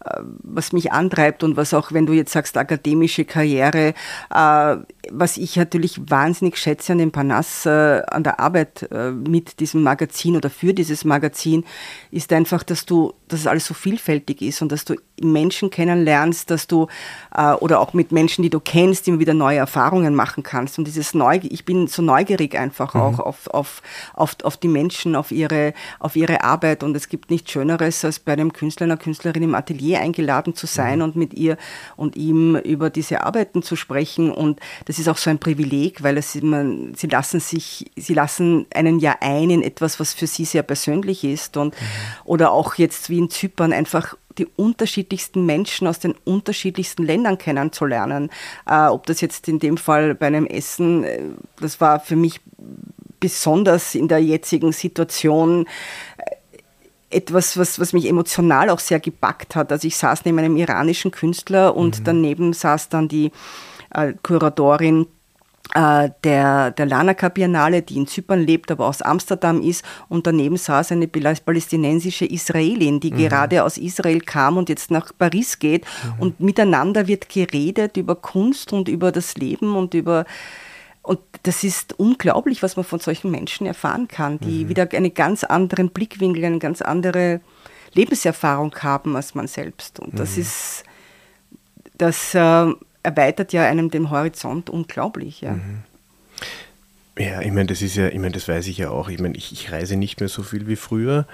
äh, was mich antreibt und was auch, wenn du jetzt sagst, akademische Karriere, äh, was ich natürlich wahnsinnig schätze an dem Panas, äh, an der Arbeit mit diesem Magazin oder für dieses Magazin, ist einfach, dass du, dass es alles so vielfältig ist und dass du Menschen kennenlernst, dass du äh, oder auch mit Menschen, die du kennst, immer wieder neue Erfahrungen machen kannst. Und dieses Neu ich bin so neugierig einfach mhm. auch auf, auf, auf, auf die Menschen, auf ihre, auf ihre Arbeit. Und es gibt nichts Schöneres, als bei einem Künstler, einer Künstlerin im Atelier eingeladen zu sein mhm. und mit ihr und ihm über diese Arbeiten zu sprechen. Und das ist auch so ein Privileg, weil es, man, sie lassen sich, sie lassen einen ja ein in etwas, was für sie sehr persönlich ist. Und, mhm. Oder auch jetzt wie in Zypern einfach die unterschiedlichsten Menschen aus den unterschiedlichsten Ländern kennenzulernen. Äh, ob das jetzt in dem Fall bei einem Essen, äh, das war für mich besonders in der jetzigen Situation äh, etwas, was, was mich emotional auch sehr gepackt hat. Also ich saß neben einem iranischen Künstler und mhm. daneben saß dann die äh, Kuratorin der, der Lanaka Biennale, die in Zypern lebt, aber aus Amsterdam ist. Und daneben saß eine palästinensische Israelin, die mhm. gerade aus Israel kam und jetzt nach Paris geht. Mhm. Und miteinander wird geredet über Kunst und über das Leben und über und das ist unglaublich, was man von solchen Menschen erfahren kann, die mhm. wieder einen ganz anderen Blickwinkel, eine ganz andere Lebenserfahrung haben als man selbst. Und das mhm. ist, das äh, erweitert ja einem den Horizont unglaublich. Ja. Mhm. Ja, ich meine, das ist ja, ich meine, das weiß ich ja auch. Ich meine, ich, ich reise nicht mehr so viel wie früher,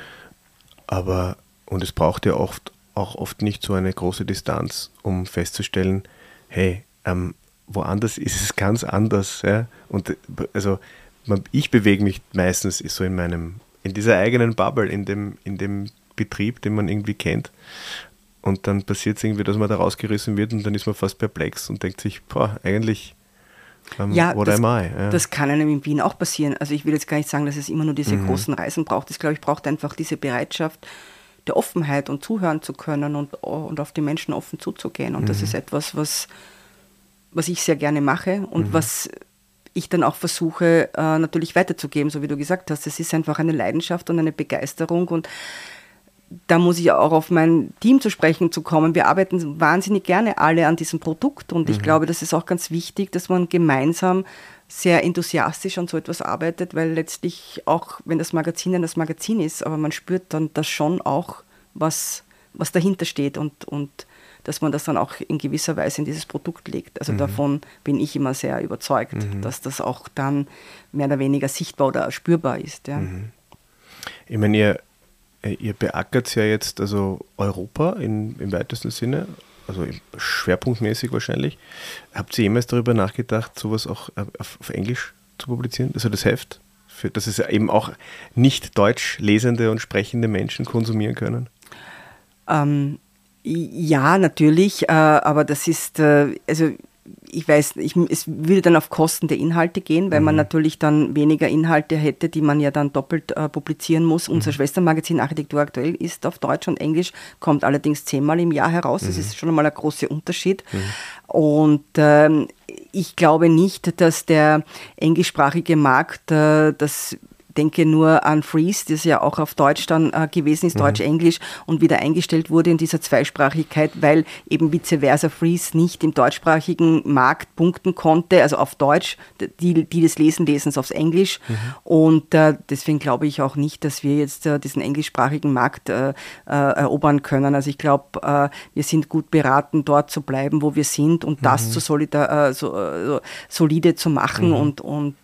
aber und es braucht ja oft auch oft nicht so eine große Distanz, um festzustellen, hey, ähm, woanders ist es ganz anders. Ja? Und also man, ich bewege mich meistens so in meinem, in dieser eigenen Bubble, in dem, in dem Betrieb, den man irgendwie kennt. Und dann passiert es irgendwie, dass man da rausgerissen wird und dann ist man fast perplex und denkt sich, boah, eigentlich um, ja, das, ja, das, kann einem in Wien auch passieren. Also ich will jetzt gar nicht sagen, dass es immer nur diese mhm. großen Reisen braucht. Ich glaube, ich braucht einfach diese Bereitschaft der Offenheit und zuhören zu können und, und auf die Menschen offen zuzugehen. Und mhm. das ist etwas, was, was ich sehr gerne mache und mhm. was ich dann auch versuche äh, natürlich weiterzugeben, so wie du gesagt hast. Es ist einfach eine Leidenschaft und eine Begeisterung und da muss ich auch auf mein Team zu sprechen zu kommen. Wir arbeiten wahnsinnig gerne alle an diesem Produkt und ich mhm. glaube, das ist auch ganz wichtig, dass man gemeinsam sehr enthusiastisch an so etwas arbeitet, weil letztlich auch, wenn das Magazin dann das Magazin ist, aber man spürt dann das schon auch, was, was dahinter steht und, und dass man das dann auch in gewisser Weise in dieses Produkt legt. Also mhm. davon bin ich immer sehr überzeugt, mhm. dass das auch dann mehr oder weniger sichtbar oder spürbar ist. Ja. Mhm. Ich meine, ihr, ihr beackert ja jetzt also Europa in, im weitesten Sinne, also schwerpunktmäßig wahrscheinlich. Habt ihr jemals darüber nachgedacht, sowas auch auf, auf Englisch zu publizieren? Also das Heft? Für, dass es eben auch nicht deutsch lesende und sprechende Menschen konsumieren können? Ähm, ja, natürlich, äh, aber das ist, äh, also ich weiß, ich, es würde dann auf Kosten der Inhalte gehen, weil mhm. man natürlich dann weniger Inhalte hätte, die man ja dann doppelt äh, publizieren muss. Mhm. Unser Schwestermagazin Architektur aktuell ist auf Deutsch und Englisch, kommt allerdings zehnmal im Jahr heraus. Mhm. Das ist schon einmal ein großer Unterschied. Mhm. Und ähm, ich glaube nicht, dass der englischsprachige Markt äh, das denke nur an Freeze, das ja auch auf Deutsch dann äh, gewesen ist, mhm. Deutsch-Englisch und wieder eingestellt wurde in dieser Zweisprachigkeit, weil eben vice versa Freeze nicht im deutschsprachigen Markt punkten konnte, also auf Deutsch, die, die des Lesen, Lesens aufs Englisch. Mhm. Und äh, deswegen glaube ich auch nicht, dass wir jetzt äh, diesen englischsprachigen Markt äh, äh, erobern können. Also ich glaube, äh, wir sind gut beraten, dort zu bleiben, wo wir sind und mhm. das zu solida, so, solide zu machen mhm. und, und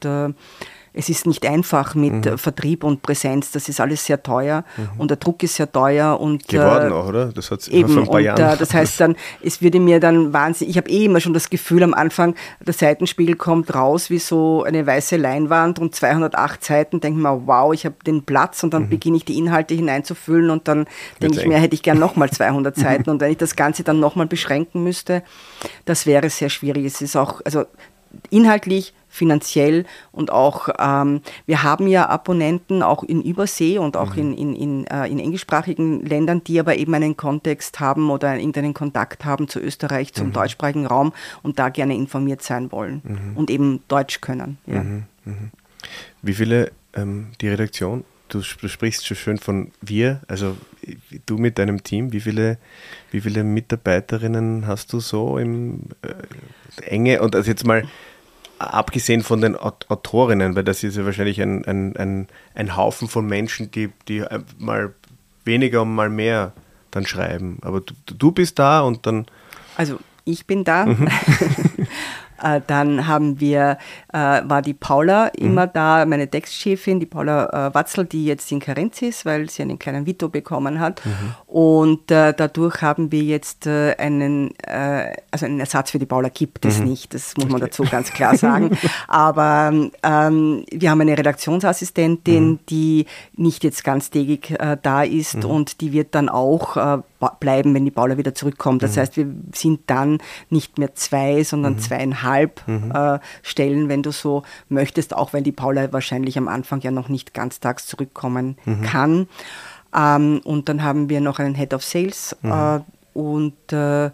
es ist nicht einfach mit mhm. Vertrieb und Präsenz, das ist alles sehr teuer mhm. und der Druck ist sehr teuer und geworden äh, auch, oder? Das hat eben vor ein paar und, Jahren. Äh, das heißt dann, es würde mir dann wahnsinnig, ich habe eh immer schon das Gefühl am Anfang, der Seitenspiegel kommt raus wie so eine weiße Leinwand und 208 Seiten, denke mir, wow, ich habe den Platz und dann mhm. beginne ich die Inhalte hineinzufüllen und dann denke ich mir, hätte ich gern nochmal 200 [laughs] Seiten und wenn ich das Ganze dann nochmal beschränken müsste, das wäre sehr schwierig. Es ist auch, also inhaltlich finanziell und auch, ähm, wir haben ja Abonnenten auch in Übersee und auch mhm. in, in, in, äh, in englischsprachigen Ländern, die aber eben einen Kontext haben oder irgendeinen Kontakt haben zu Österreich, zum mhm. deutschsprachigen Raum und da gerne informiert sein wollen mhm. und eben Deutsch können. Ja. Mhm. Mhm. Wie viele, ähm, die Redaktion, du, du sprichst schon schön von wir, also du mit deinem Team, wie viele, wie viele Mitarbeiterinnen hast du so im äh, enge und also jetzt mal abgesehen von den Autorinnen, weil das ist ja wahrscheinlich ein, ein, ein, ein Haufen von Menschen gibt, die äh, mal weniger und mal mehr dann schreiben. Aber du, du bist da und dann. Also ich bin da. Mhm. [laughs] Äh, dann haben wir, äh, war die Paula immer mhm. da, meine Textchefin, die Paula äh, Watzel, die jetzt in Karenz ist, weil sie einen kleinen Vito bekommen hat. Mhm. Und dadurch haben wir jetzt einen, also einen Ersatz für die Paula gibt es mhm. nicht, das muss man dazu ganz klar sagen. [laughs] Aber ähm, wir haben eine Redaktionsassistentin, mhm. die nicht jetzt ganztägig äh, da ist mhm. und die wird dann auch äh, bleiben, wenn die Paula wieder zurückkommt. Das mhm. heißt, wir sind dann nicht mehr zwei, sondern mhm. zweieinhalb mhm. äh, Stellen, wenn du so möchtest, auch wenn die Paula wahrscheinlich am Anfang ja noch nicht ganztags zurückkommen mhm. kann. Ähm, und dann haben wir noch einen Head of Sales mhm. äh, und äh,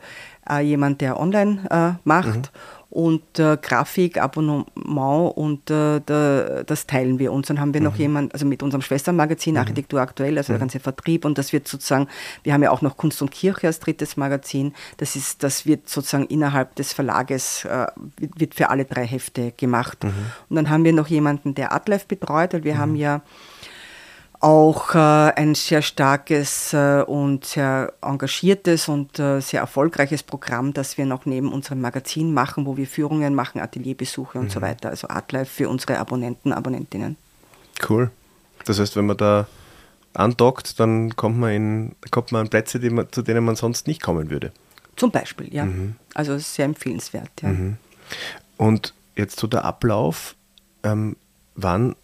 äh jemand, der online äh, macht. Und äh, Grafik, Abonnement und äh, da, das teilen wir uns. Dann haben wir mhm. noch jemanden, also mit unserem Schwestermagazin mhm. Architektur aktuell, also mhm. der ganze Vertrieb und das wird sozusagen, wir haben ja auch noch Kunst und Kirche als drittes Magazin, das ist, das wird sozusagen innerhalb des Verlages, äh, wird für alle drei Hefte gemacht. Mhm. Und dann haben wir noch jemanden, der Adlife betreut, weil wir mhm. haben ja auch äh, ein sehr starkes äh, und sehr engagiertes und äh, sehr erfolgreiches Programm, das wir noch neben unserem Magazin machen, wo wir Führungen machen, Atelierbesuche und mhm. so weiter. Also Artlife für unsere Abonnenten, Abonnentinnen. Cool. Das heißt, wenn man da andockt, dann kommt man, in, kommt man an Plätze, man, zu denen man sonst nicht kommen würde. Zum Beispiel, ja. Mhm. Also sehr empfehlenswert. Ja. Mhm. Und jetzt so der Ablauf, ähm, wann,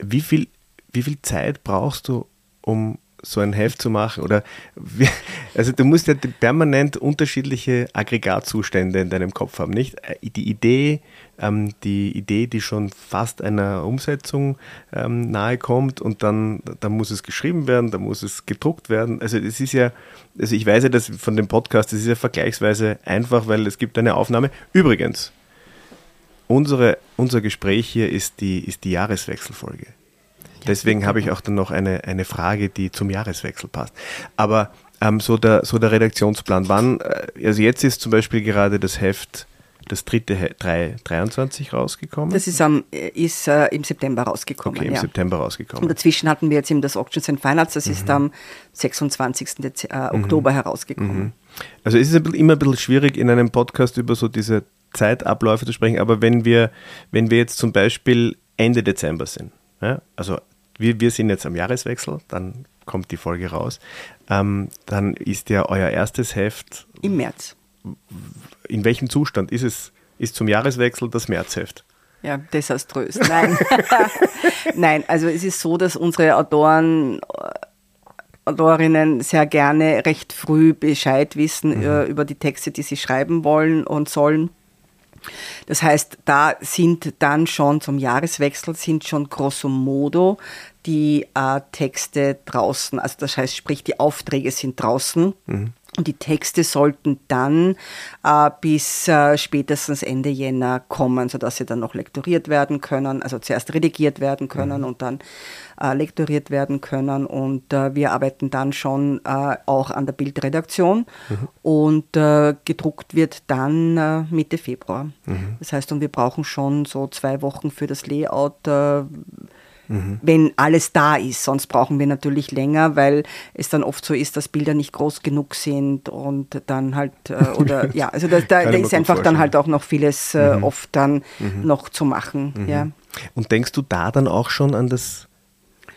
wie viel wie viel Zeit brauchst du, um so ein Heft zu machen? Oder wie, also du musst ja permanent unterschiedliche Aggregatzustände in deinem Kopf haben, nicht? Äh, die Idee, ähm, die Idee, die schon fast einer Umsetzung ähm, nahe kommt und dann, dann muss es geschrieben werden, dann muss es gedruckt werden. Also es ist ja, also ich weiß ja, dass von dem Podcast, das ist ja vergleichsweise einfach, weil es gibt eine Aufnahme. Übrigens, unsere, unser Gespräch hier ist die, ist die Jahreswechselfolge. Deswegen habe ich auch dann noch eine, eine Frage, die zum Jahreswechsel passt. Aber ähm, so, der, so der Redaktionsplan, wann, äh, also jetzt ist zum Beispiel gerade das Heft das dritte 3, 23 rausgekommen? Das ist, am, ist äh, im September rausgekommen. Okay, im ja. September rausgekommen. Und dazwischen hatten wir jetzt eben das Auctions and Finance, das mhm. ist am 26. Dez äh, mhm. Oktober herausgekommen. Mhm. Also es ist immer ein bisschen schwierig, in einem Podcast über so diese Zeitabläufe zu sprechen, aber wenn wir, wenn wir jetzt zum Beispiel Ende Dezember sind, ja, also wir, wir sind jetzt am Jahreswechsel, dann kommt die Folge raus, ähm, dann ist ja euer erstes Heft im März in welchem Zustand ist es? Ist zum Jahreswechsel das Märzheft? Ja, desaströs. Nein. [laughs] Nein, also es ist so, dass unsere Autoren, Autorinnen sehr gerne recht früh Bescheid wissen mhm. Äh, über die Texte, die sie schreiben wollen und sollen. Das heißt, da sind dann schon zum Jahreswechsel sind schon grosso modo die äh, Texte draußen, also das heißt, sprich die Aufträge sind draußen. Mhm. Und die Texte sollten dann äh, bis äh, spätestens Ende Jänner kommen, sodass sie dann noch lektoriert werden können, also zuerst redigiert werden können mhm. und dann äh, lektoriert werden können. Und äh, wir arbeiten dann schon äh, auch an der Bildredaktion mhm. und äh, gedruckt wird dann Mitte Februar. Mhm. Das heißt, und wir brauchen schon so zwei Wochen für das Layout mhm. wenn alles da ist. Sonst brauchen wir natürlich länger, weil es dann oft so ist, dass Bilder nicht groß genug sind und dann halt, äh, [laughs] oder ja, also da, da, da ist einfach dann halt auch noch vieles äh, mhm. oft dann mhm. noch zu machen. Mhm. Ja. Und denkst du da dann auch schon an das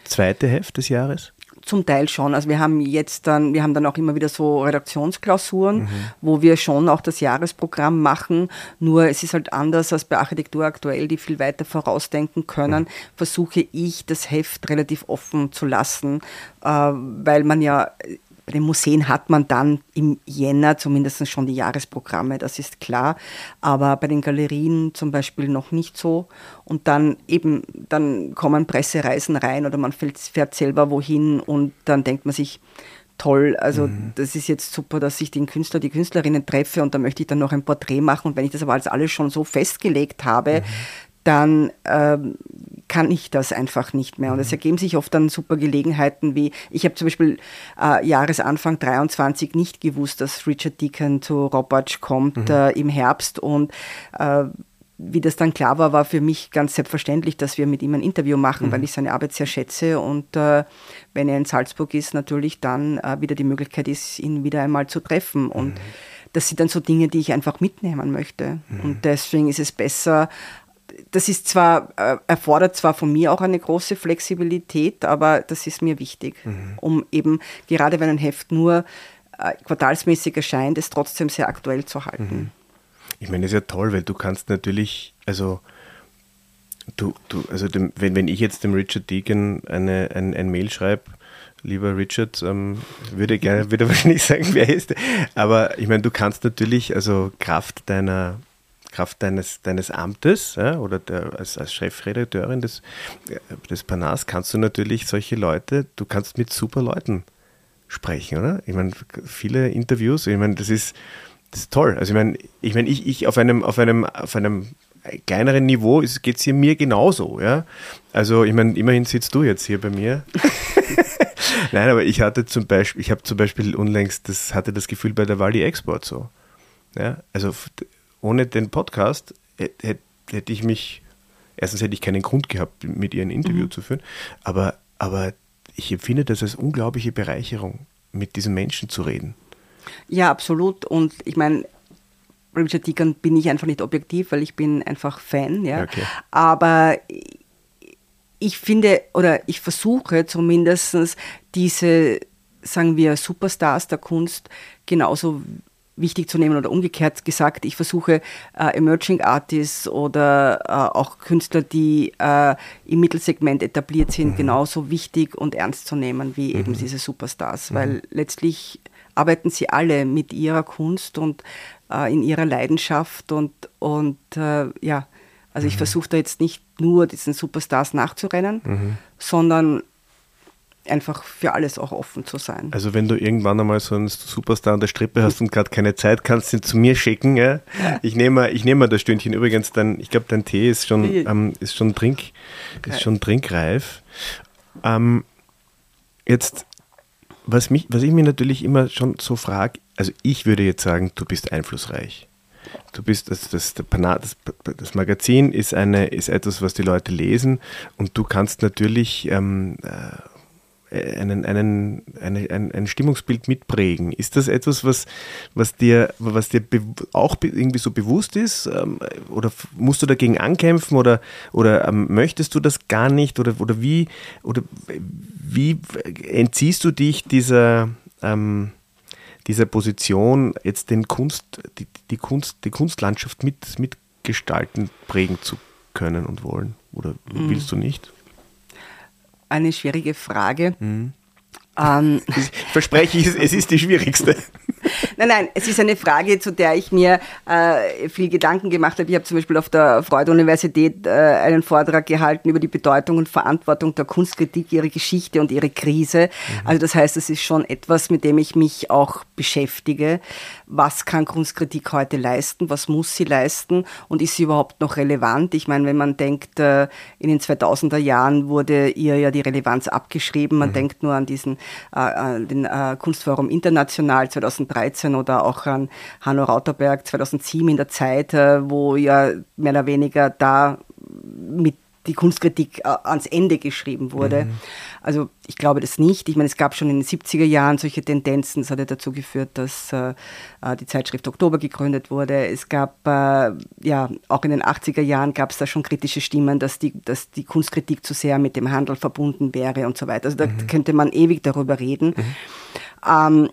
zweite Heft des Jahres? Zum Teil schon. Also wir haben jetzt dann, wir haben dann auch immer wieder so Redaktionsklausuren, mhm. wo wir schon auch das Jahresprogramm machen. Nur es ist halt anders als bei Architektur aktuell, die viel weiter vorausdenken können, mhm. versuche ich das Heft relativ offen zu lassen, äh, weil man ja bei den Museen hat man dann im Jänner zumindest schon die Jahresprogramme, das ist klar. Aber bei den Galerien zum Beispiel noch nicht so. Und dann eben, dann kommen Pressereisen rein oder man fährt selber wohin und dann denkt man sich, toll. Also mhm. das ist jetzt super, dass ich den Künstler, die Künstlerinnen treffe und da möchte ich dann noch ein Porträt machen. Und wenn ich das aber als alles schon so festgelegt habe, mhm. dann ähm, kann ich das einfach nicht mehr. Und es mhm. ergeben sich oft dann super Gelegenheiten, wie ich habe zum Beispiel äh, Jahresanfang 23 nicht gewusst, dass Richard Deacon zu Robotsch kommt mhm. äh, im Herbst und äh, wie das dann klar war, war für mich ganz selbstverständlich, dass wir mit ihm ein Interview machen, mhm. weil ich seine Arbeit sehr schätze und äh, wenn er in Salzburg ist, natürlich dann äh, wieder die Möglichkeit ist, ihn wieder einmal zu treffen und mhm. das sind dann so Dinge, die ich einfach mitnehmen möchte. Mhm. Und deswegen ist es besser, das ist zwar, äh, erfordert zwar von mir auch eine große Flexibilität, aber das ist mir wichtig, mhm. um eben, gerade wenn ein Heft nur äh, quartalsmäßig erscheint, es trotzdem sehr aktuell zu halten. Mhm. Ich meine, das ist ja toll, weil du kannst natürlich, also du, du, also dem, wenn, wenn ich jetzt dem Richard Deegan eine, ein, ein Mail schreibe, lieber Richard, ähm, würde gerne, würde [laughs] wahrscheinlich sagen, wer ist. Aber ich meine, du kannst natürlich, also Kraft deiner Kraft deines, deines Amtes ja, oder der, als, als Chefredakteurin des, des Panas kannst du natürlich solche Leute, du kannst mit super Leuten sprechen, oder? Ich meine, viele Interviews, ich meine, das ist, das ist toll. Also ich meine, ich meine, ich, ich auf einem, auf einem, auf einem kleineren Niveau geht es hier mir genauso, ja. Also ich meine, immerhin sitzt du jetzt hier bei mir. [laughs] Nein, aber ich hatte zum Beispiel, ich habe zum Beispiel unlängst, das hatte das Gefühl bei der Wally Export so. Ja, also ohne den Podcast hätte, hätte ich mich, erstens hätte ich keinen Grund gehabt, mit ihr ein Interview mhm. zu führen, aber, aber ich empfinde das als unglaubliche Bereicherung, mit diesen Menschen zu reden. Ja, absolut. Und ich meine, Richard Deacon bin ich einfach nicht objektiv, weil ich bin einfach Fan. Ja. Okay. Aber ich finde oder ich versuche zumindest diese, sagen wir, Superstars der Kunst genauso wichtig zu nehmen oder umgekehrt gesagt, ich versuche äh, Emerging Artists oder äh, auch Künstler, die äh, im Mittelsegment etabliert sind, mhm. genauso wichtig und ernst zu nehmen wie mhm. eben diese Superstars, mhm. weil letztlich arbeiten sie alle mit ihrer Kunst und äh, in ihrer Leidenschaft und, und äh, ja, also ich mhm. versuche da jetzt nicht nur diesen Superstars nachzurennen, mhm. sondern einfach für alles auch offen zu sein. Also wenn du irgendwann einmal so einen Superstar an der Strippe hast und gerade keine Zeit, kannst du ihn zu mir schicken. Ja? Ich nehme ich nehm mal das Stündchen. Übrigens, dein, ich glaube, dein Tee ist schon, ähm, ist schon, Trink, ist schon trinkreif. Ähm, jetzt, was, mich, was ich mir natürlich immer schon so frage, also ich würde jetzt sagen, du bist einflussreich. Du bist, das, das, das, das, Magazin ist, eine, ist etwas, was die Leute lesen und du kannst natürlich ähm, äh, einen, einen, eine, ein, ein Stimmungsbild mitprägen. Ist das etwas, was, was dir, was dir auch irgendwie so bewusst ist? Ähm, oder musst du dagegen ankämpfen oder, oder ähm, möchtest du das gar nicht? Oder, oder, wie, oder wie entziehst du dich dieser, ähm, dieser Position, jetzt den Kunst, die, die, Kunst, die Kunstlandschaft mit, mitgestalten, prägen zu können und wollen? Oder mhm. willst du nicht? Eine schwierige Frage. Mhm. Ähm, Verspreche ich, es ist die schwierigste. Nein, nein, es ist eine Frage, zu der ich mir äh, viel Gedanken gemacht habe. Ich habe zum Beispiel auf der Freude-Universität äh, einen Vortrag gehalten über die Bedeutung und Verantwortung der Kunstkritik, ihre Geschichte und ihre Krise. Mhm. Also das heißt, es ist schon etwas, mit dem ich mich auch beschäftige. Was kann Kunstkritik heute leisten? Was muss sie leisten? Und ist sie überhaupt noch relevant? Ich meine, wenn man denkt, äh, in den 2000er Jahren wurde ihr ja die Relevanz abgeschrieben. Man mhm. denkt nur an diesen äh, an den äh, Kunstforum International 2013 oder auch an Hanno Rauterberg 2007 in der Zeit, äh, wo ja mehr oder weniger da mit die Kunstkritik äh, ans Ende geschrieben wurde. Mhm. Also ich glaube das nicht. Ich meine, es gab schon in den 70er Jahren solche Tendenzen. Das hat ja dazu geführt, dass äh, äh, die Zeitschrift Oktober gegründet wurde. Es gab, äh, ja, auch in den 80er Jahren gab es da schon kritische Stimmen, dass die, dass die Kunstkritik zu sehr mit dem Handel verbunden wäre und so weiter. Also da mhm. könnte man ewig darüber reden. Mhm. Ähm,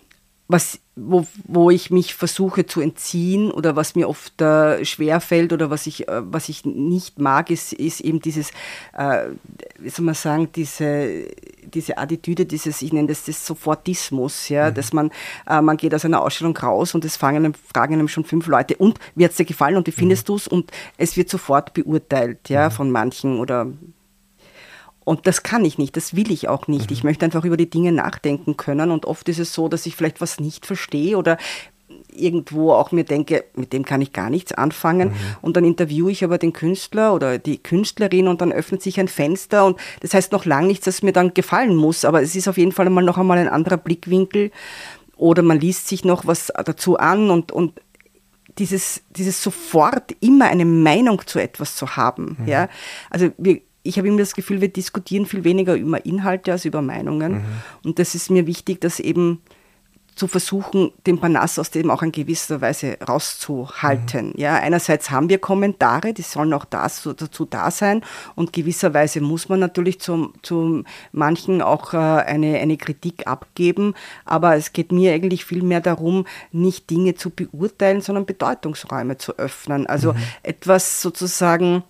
was, wo, wo ich mich versuche zu entziehen oder was mir oft äh, schwer fällt oder was ich, äh, was ich nicht mag, ist, ist eben dieses, äh, wie soll man sagen, diese, diese Attitüde, dieses, ich nenne das das Sofortismus, ja, mhm. dass man, äh, man geht aus einer Ausstellung raus und es fangen, fragen einem schon fünf Leute, und wie hat es dir gefallen und wie findest mhm. du es? Und es wird sofort beurteilt, ja, mhm. von manchen oder und das kann ich nicht, das will ich auch nicht. Mhm. Ich möchte einfach über die Dinge nachdenken können. Und oft ist es so, dass ich vielleicht was nicht verstehe oder irgendwo auch mir denke, mit dem kann ich gar nichts anfangen. Mhm. Und dann interviewe ich aber den Künstler oder die Künstlerin und dann öffnet sich ein Fenster. Und das heißt noch lange nichts, dass mir dann gefallen muss. Aber es ist auf jeden Fall mal noch einmal ein anderer Blickwinkel. Oder man liest sich noch was dazu an und, und dieses, dieses sofort immer eine Meinung zu etwas zu haben. Mhm. Ja? Also wir, ich habe immer das Gefühl, wir diskutieren viel weniger über Inhalte als über Meinungen. Mhm. Und das ist mir wichtig, dass eben zu versuchen, den Panas aus dem auch in gewisser Weise rauszuhalten. Mhm. Ja, einerseits haben wir Kommentare, die sollen auch das, dazu da sein und gewisserweise muss man natürlich zu, zu manchen auch äh, eine, eine Kritik abgeben, aber es geht mir eigentlich viel mehr darum, nicht Dinge zu beurteilen, sondern Bedeutungsräume zu öffnen. Also mhm. etwas sozusagen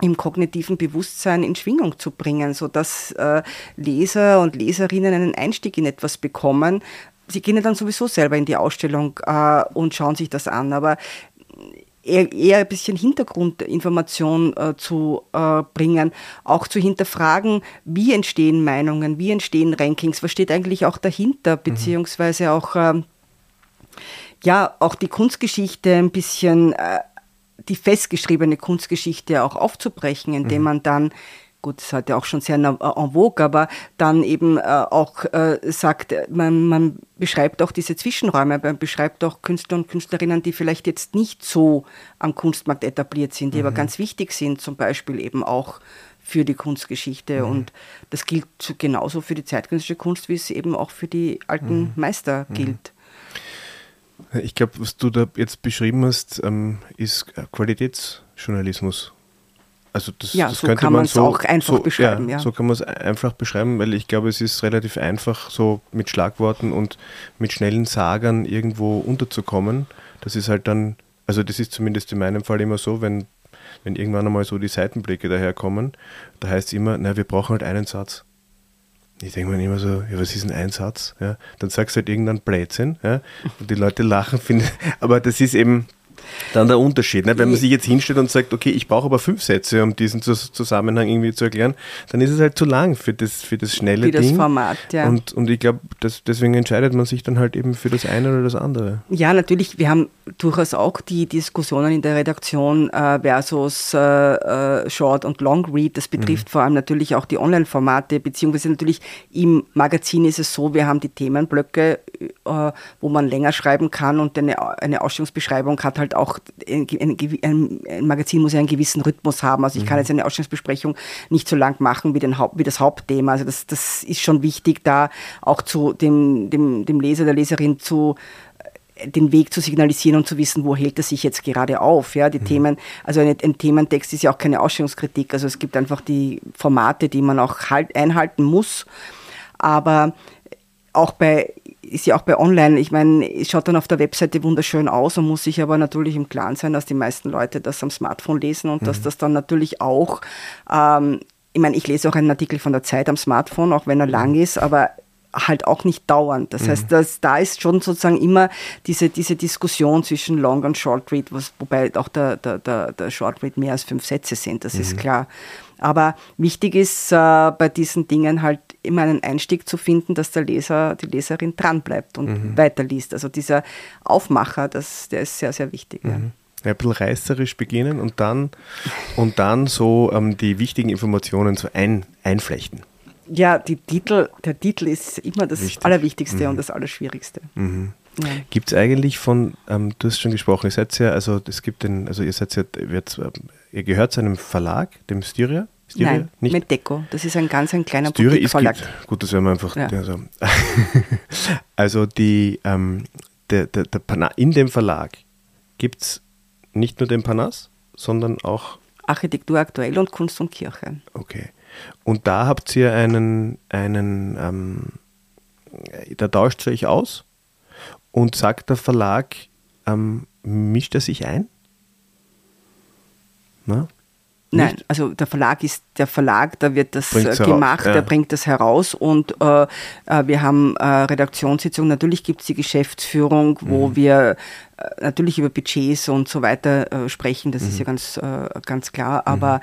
im kognitiven Bewusstsein in Schwingung zu bringen, sodass äh, Leser und Leserinnen einen Einstieg in etwas bekommen. Sie gehen ja dann sowieso selber in die Ausstellung äh, und schauen sich das an, aber eher, eher ein bisschen Hintergrundinformation äh, zu äh, bringen, auch zu hinterfragen, wie entstehen Meinungen, wie entstehen Rankings, was steht eigentlich auch dahinter, mhm. beziehungsweise auch ähm, ja, auch die Kunstgeschichte ein bisschen äh, die festgeschriebene Kunstgeschichte auch aufzubrechen, indem mhm. man dann gut, das hat ja auch schon sehr en vogue, aber dann eben äh, auch äh, sagt, man, man beschreibt auch diese Zwischenräume, man beschreibt auch Künstler und Künstlerinnen, die vielleicht jetzt nicht so am Kunstmarkt etabliert sind, die mhm. aber ganz wichtig sind, zum Beispiel eben auch für die Kunstgeschichte. Mhm. Und das gilt genauso für die zeitgenössische Kunst, wie es eben auch für die alten mhm. Meister mhm. gilt. Ich glaube, was du da jetzt beschrieben hast, ähm, ist Qualitätsjournalismus. Also das, ja, das so könnte kann man es so, auch einfach so, beschreiben. Ja, ja. So kann man es einfach beschreiben, weil ich glaube, es ist relativ einfach, so mit Schlagworten und mit schnellen Sagern irgendwo unterzukommen. Das ist halt dann, also das ist zumindest in meinem Fall immer so, wenn, wenn irgendwann einmal so die Seitenblicke daherkommen, da heißt es immer, na, wir brauchen halt einen Satz. Ich denke mir immer so, ja, was ist ein Einsatz? Ja, dann sagst du halt irgendeinen Blödsinn, ja, und die Leute lachen, finden, [laughs] aber das ist eben, dann der Unterschied. Ne? Wenn man sich jetzt hinstellt und sagt, okay, ich brauche aber fünf Sätze, um diesen Zusammenhang irgendwie zu erklären, dann ist es halt zu lang für das, für das schnelle Wie das Ding. Format, ja. Und, und ich glaube, deswegen entscheidet man sich dann halt eben für das eine oder das andere. Ja, natürlich. Wir haben durchaus auch die Diskussionen in der Redaktion äh, versus äh, äh, Short- und Long-Read. Das betrifft mhm. vor allem natürlich auch die Online-Formate, beziehungsweise natürlich im Magazin ist es so, wir haben die Themenblöcke, äh, wo man länger schreiben kann und eine, eine Ausstellungsbeschreibung hat halt auch, ein, ein, ein, Magazin muss ja einen gewissen Rhythmus haben. Also ich kann mhm. jetzt eine Ausstellungsbesprechung nicht so lang machen wie, den Haupt, wie das Hauptthema. Also das, das ist schon wichtig, da auch zu dem, dem, dem Leser, der Leserin zu äh, den Weg zu signalisieren und zu wissen, wo hält er sich jetzt gerade auf. Ja, die mhm. Themen, also ein, ein, Thementext ist ja auch keine Ausstellungskritik. Also es gibt einfach die Formate, die man auch halt einhalten muss. Aber auch bei ist ja auch bei Online, ich meine, es schaut dann auf der Webseite wunderschön aus und muss sich aber natürlich im Klaren sein, dass die meisten Leute das am Smartphone lesen und mhm. dass das dann natürlich auch, ähm, ich meine, ich lese auch einen Artikel von der Zeit am Smartphone, auch wenn er lang mhm. ist, aber halt auch nicht dauernd. Das mhm. heißt, dass, da ist schon sozusagen immer diese, diese Diskussion zwischen Long und Short Read, was, wobei auch der, der, der, der Short Read mehr als fünf Sätze sind, das mhm. ist klar. Aber wichtig ist äh, bei diesen Dingen halt immer einen Einstieg zu finden, dass der Leser, die Leserin dranbleibt und mhm. weiterliest. Also dieser Aufmacher, das, der ist sehr, sehr wichtig. Mhm. Ja. Ein bisschen reißerisch beginnen und dann, und dann so ähm, die wichtigen Informationen so ein, einflechten. Ja, die Titel, der Titel ist immer das Wichtig. Allerwichtigste mhm. und das Allerschwierigste. Mhm. Ja. Gibt es eigentlich von, ähm, du hast schon gesprochen, ihr seid ja, also es gibt den, also ihr seid ja, wird, ihr gehört zu einem Verlag, dem Styria? Styria? Nein, nicht? mit Deco. Das ist ein ganz ein kleiner Boutique-Verlag. Gut, das werden wir einfach. Ja. Also, [laughs] also die, ähm, der, der, der in dem Verlag gibt es nicht nur den Panas, sondern auch Architektur aktuell und Kunst und Kirche. Okay. Und da habt ihr einen, einen ähm, da tauscht ihr euch aus und sagt der Verlag, ähm, mischt er sich ein? Na? Nein, Nicht? also der Verlag ist der Verlag, da wird das Bringt's gemacht, ja. der bringt das heraus und äh, äh, wir haben äh, Redaktionssitzungen, natürlich gibt es die Geschäftsführung, wo mhm. wir äh, natürlich über Budgets und so weiter äh, sprechen, das mhm. ist ja ganz, äh, ganz klar, mhm. aber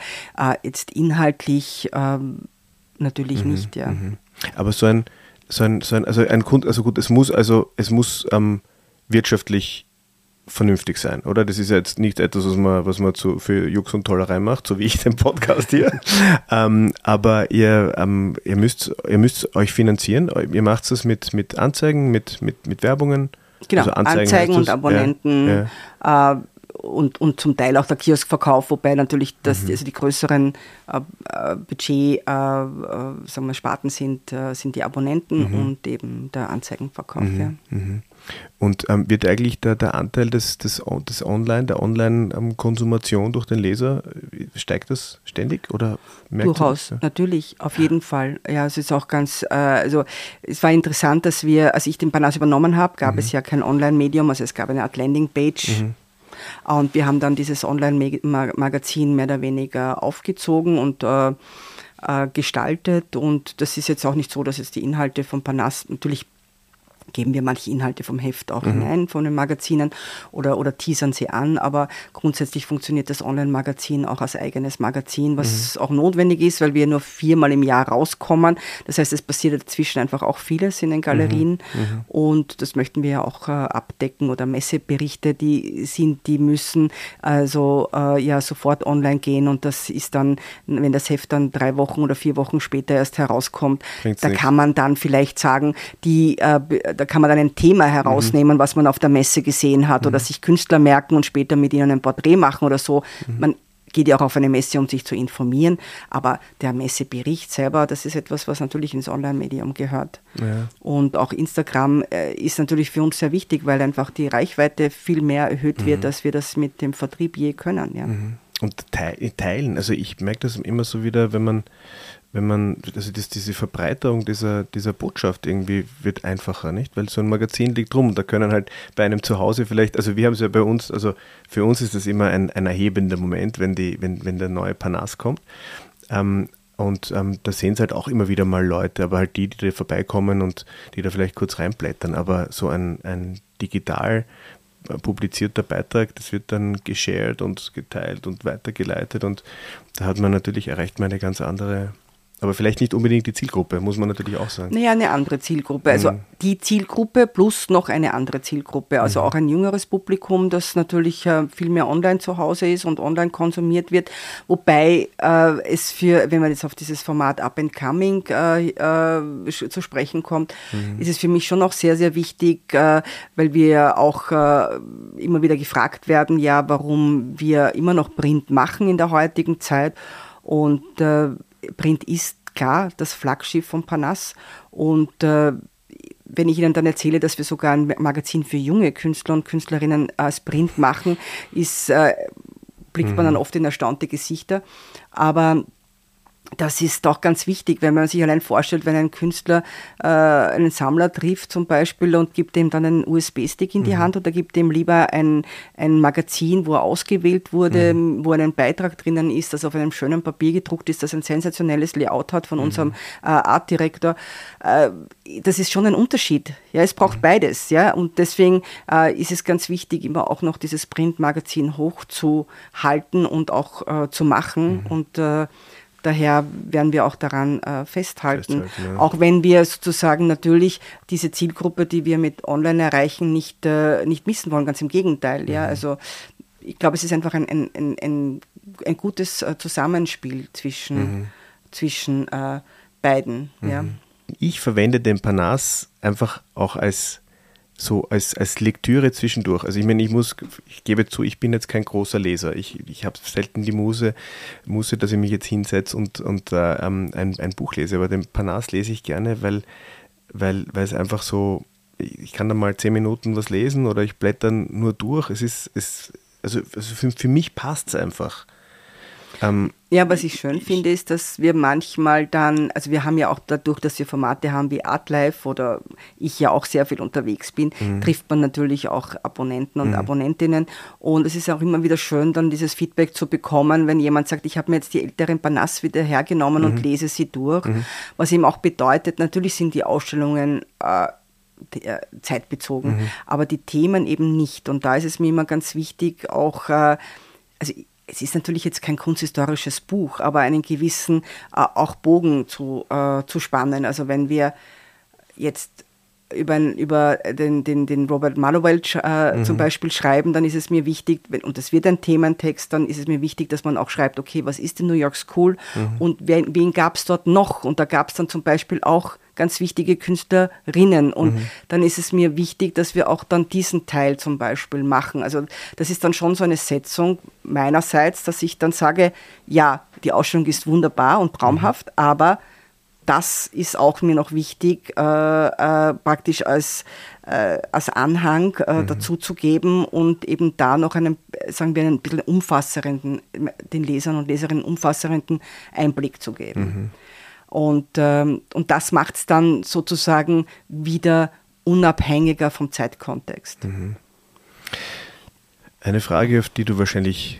jetzt inhaltlich ähm, natürlich mhm. nicht, ja. Mhm. Aber so ein, so ein, so ein, also ein Kunde, also gut, es muss, also es muss ähm, wirtschaftlich vernünftig sein, oder? Das ist ja jetzt nicht etwas, was man, was man zu, für Jux und Tollerei macht, so wie ich den Podcast hier. [laughs] ähm, aber ihr, ähm, ihr, müsst, ihr müsst euch finanzieren. Ihr macht es mit, mit Anzeigen, mit, mit, mit Werbungen. Genau, also Anzeigen, Anzeigen und Abonnenten. Ja, ja. Äh, und, und zum Teil auch der Kioskverkauf, wobei natürlich das, mhm. also die größeren äh, äh Budget, äh, äh, sagen wir, Sparten sind, äh, sind die Abonnenten mhm. und eben der Anzeigenverkauf. Mhm. Ja. Mhm. Und ähm, wird eigentlich der, der Anteil des, des, des Online, der Online-Konsumation durch den Leser, steigt das ständig oder merkt Durchaus, das? natürlich, auf jeden Fall. Ja, es ist auch ganz, äh, also es war interessant, dass wir, als ich den Panas übernommen habe, gab mhm. es ja kein Online-Medium, also es gab eine Art Landing-Page. Mhm und wir haben dann dieses Online-Magazin mehr oder weniger aufgezogen und äh, äh, gestaltet. Und das ist jetzt auch nicht so, dass jetzt die Inhalte von Panas natürlich geben wir manche Inhalte vom Heft auch mhm. hinein, von den Magazinen oder, oder teasern sie an, aber grundsätzlich funktioniert das Online-Magazin auch als eigenes Magazin, was mhm. auch notwendig ist, weil wir nur viermal im Jahr rauskommen. Das heißt, es passiert dazwischen einfach auch vieles in den Galerien mhm. mhm. und das möchten wir ja auch äh, abdecken oder Messeberichte, die sind, die müssen also äh, ja sofort online gehen und das ist dann, wenn das Heft dann drei Wochen oder vier Wochen später erst herauskommt, Klingt da kann man dann vielleicht sagen, die äh, da kann man dann ein Thema herausnehmen, mhm. was man auf der Messe gesehen hat mhm. oder sich Künstler merken und später mit ihnen ein Porträt machen oder so. Mhm. Man geht ja auch auf eine Messe, um sich zu informieren, aber der Messebericht selber, das ist etwas, was natürlich ins Online-Medium gehört. Ja. Und auch Instagram äh, ist natürlich für uns sehr wichtig, weil einfach die Reichweite viel mehr erhöht wird, mhm. als wir das mit dem Vertrieb je können. Ja. Mhm. Und teilen, also ich merke das immer so wieder, wenn man wenn man, also das, diese Verbreiterung dieser, dieser Botschaft irgendwie wird einfacher, nicht? Weil so ein Magazin liegt rum, da können halt bei einem zu Hause vielleicht, also wir haben es ja bei uns, also für uns ist das immer ein, ein erhebender Moment, wenn, die, wenn, wenn der neue Panas kommt. Ähm, und ähm, da sehen es halt auch immer wieder mal Leute, aber halt die, die da vorbeikommen und die da vielleicht kurz reinblättern. Aber so ein, ein digital publizierter Beitrag, das wird dann geshared und geteilt und weitergeleitet und da hat man natürlich erreicht man eine ganz andere aber vielleicht nicht unbedingt die Zielgruppe, muss man natürlich auch sagen. Naja, eine andere Zielgruppe. Also mhm. die Zielgruppe plus noch eine andere Zielgruppe. Also mhm. auch ein jüngeres Publikum, das natürlich äh, viel mehr online zu Hause ist und online konsumiert wird. Wobei äh, es für, wenn man jetzt auf dieses Format Up and Coming äh, äh zu sprechen kommt, mhm. ist es für mich schon auch sehr, sehr wichtig, äh, weil wir auch äh, immer wieder gefragt werden, ja, warum wir immer noch Print machen in der heutigen Zeit. Und Print ist klar das Flaggschiff von Panas und äh, wenn ich Ihnen dann erzähle, dass wir sogar ein Magazin für junge Künstler und Künstlerinnen als Print machen, ist, äh, blickt man mhm. dann oft in erstaunte Gesichter. Aber das ist doch ganz wichtig, wenn man sich allein vorstellt, wenn ein Künstler äh, einen Sammler trifft zum Beispiel und gibt ihm dann einen USB-Stick in die mhm. Hand oder gibt ihm lieber ein, ein Magazin, wo er ausgewählt wurde, mhm. wo ein Beitrag drinnen ist, das auf einem schönen Papier gedruckt ist, das ein sensationelles Layout hat von mhm. unserem äh, Artdirektor. Äh, das ist schon ein Unterschied. Ja, es braucht mhm. beides. Ja, und deswegen äh, ist es ganz wichtig, immer auch noch dieses Printmagazin hochzuhalten und auch äh, zu machen mhm. und äh, Daher werden wir auch daran äh, festhalten. festhalten ja. Auch wenn wir sozusagen natürlich diese Zielgruppe, die wir mit Online erreichen, nicht, äh, nicht missen wollen. Ganz im Gegenteil. Mhm. Ja, also ich glaube, es ist einfach ein, ein, ein, ein, ein gutes äh, Zusammenspiel zwischen, mhm. zwischen äh, beiden. Mhm. Ja. Ich verwende den Panas einfach auch als so als, als Lektüre zwischendurch. Also ich meine, ich muss, ich gebe zu, ich bin jetzt kein großer Leser. Ich, ich habe selten die Muse, Muse, dass ich mich jetzt hinsetze und, und äh, ein, ein Buch lese. Aber den Panas lese ich gerne, weil, weil, weil es einfach so, ich kann da mal zehn Minuten was lesen oder ich blätter nur durch. Es ist, es, also, also für, für mich passt es einfach. Ähm, ja, was ich schön finde, ist, dass wir manchmal dann, also wir haben ja auch dadurch, dass wir Formate haben wie Artlife oder ich ja auch sehr viel unterwegs bin, mhm. trifft man natürlich auch Abonnenten und mhm. Abonnentinnen. Und es ist auch immer wieder schön, dann dieses Feedback zu bekommen, wenn jemand sagt, ich habe mir jetzt die älteren Banas wieder hergenommen mhm. und lese sie durch. Mhm. Was eben auch bedeutet, natürlich sind die Ausstellungen äh, äh zeitbezogen, mhm. aber die Themen eben nicht. Und da ist es mir immer ganz wichtig, auch, äh, also es ist natürlich jetzt kein kunsthistorisches Buch, aber einen gewissen äh, auch Bogen zu, äh, zu spannen. Also wenn wir jetzt über, über den, den, den Robert Mallowell äh, mhm. zum Beispiel schreiben, dann ist es mir wichtig, wenn, und das wird ein Thementext, dann ist es mir wichtig, dass man auch schreibt, okay, was ist in New York School mhm. und wen, wen gab es dort noch? Und da gab es dann zum Beispiel auch ganz wichtige Künstlerinnen. Und mhm. dann ist es mir wichtig, dass wir auch dann diesen Teil zum Beispiel machen. Also das ist dann schon so eine Setzung meinerseits, dass ich dann sage, ja, die Ausstellung ist wunderbar und traumhaft, mhm. aber das ist auch mir noch wichtig, äh, äh, praktisch als, äh, als Anhang äh, mhm. dazu zu geben und eben da noch einen, sagen wir, einen bisschen umfassenden, den Lesern und Leserinnen umfassenden Einblick zu geben. Mhm. Und, ähm, und das macht es dann sozusagen wieder unabhängiger vom Zeitkontext. Mhm. Eine Frage, auf die du wahrscheinlich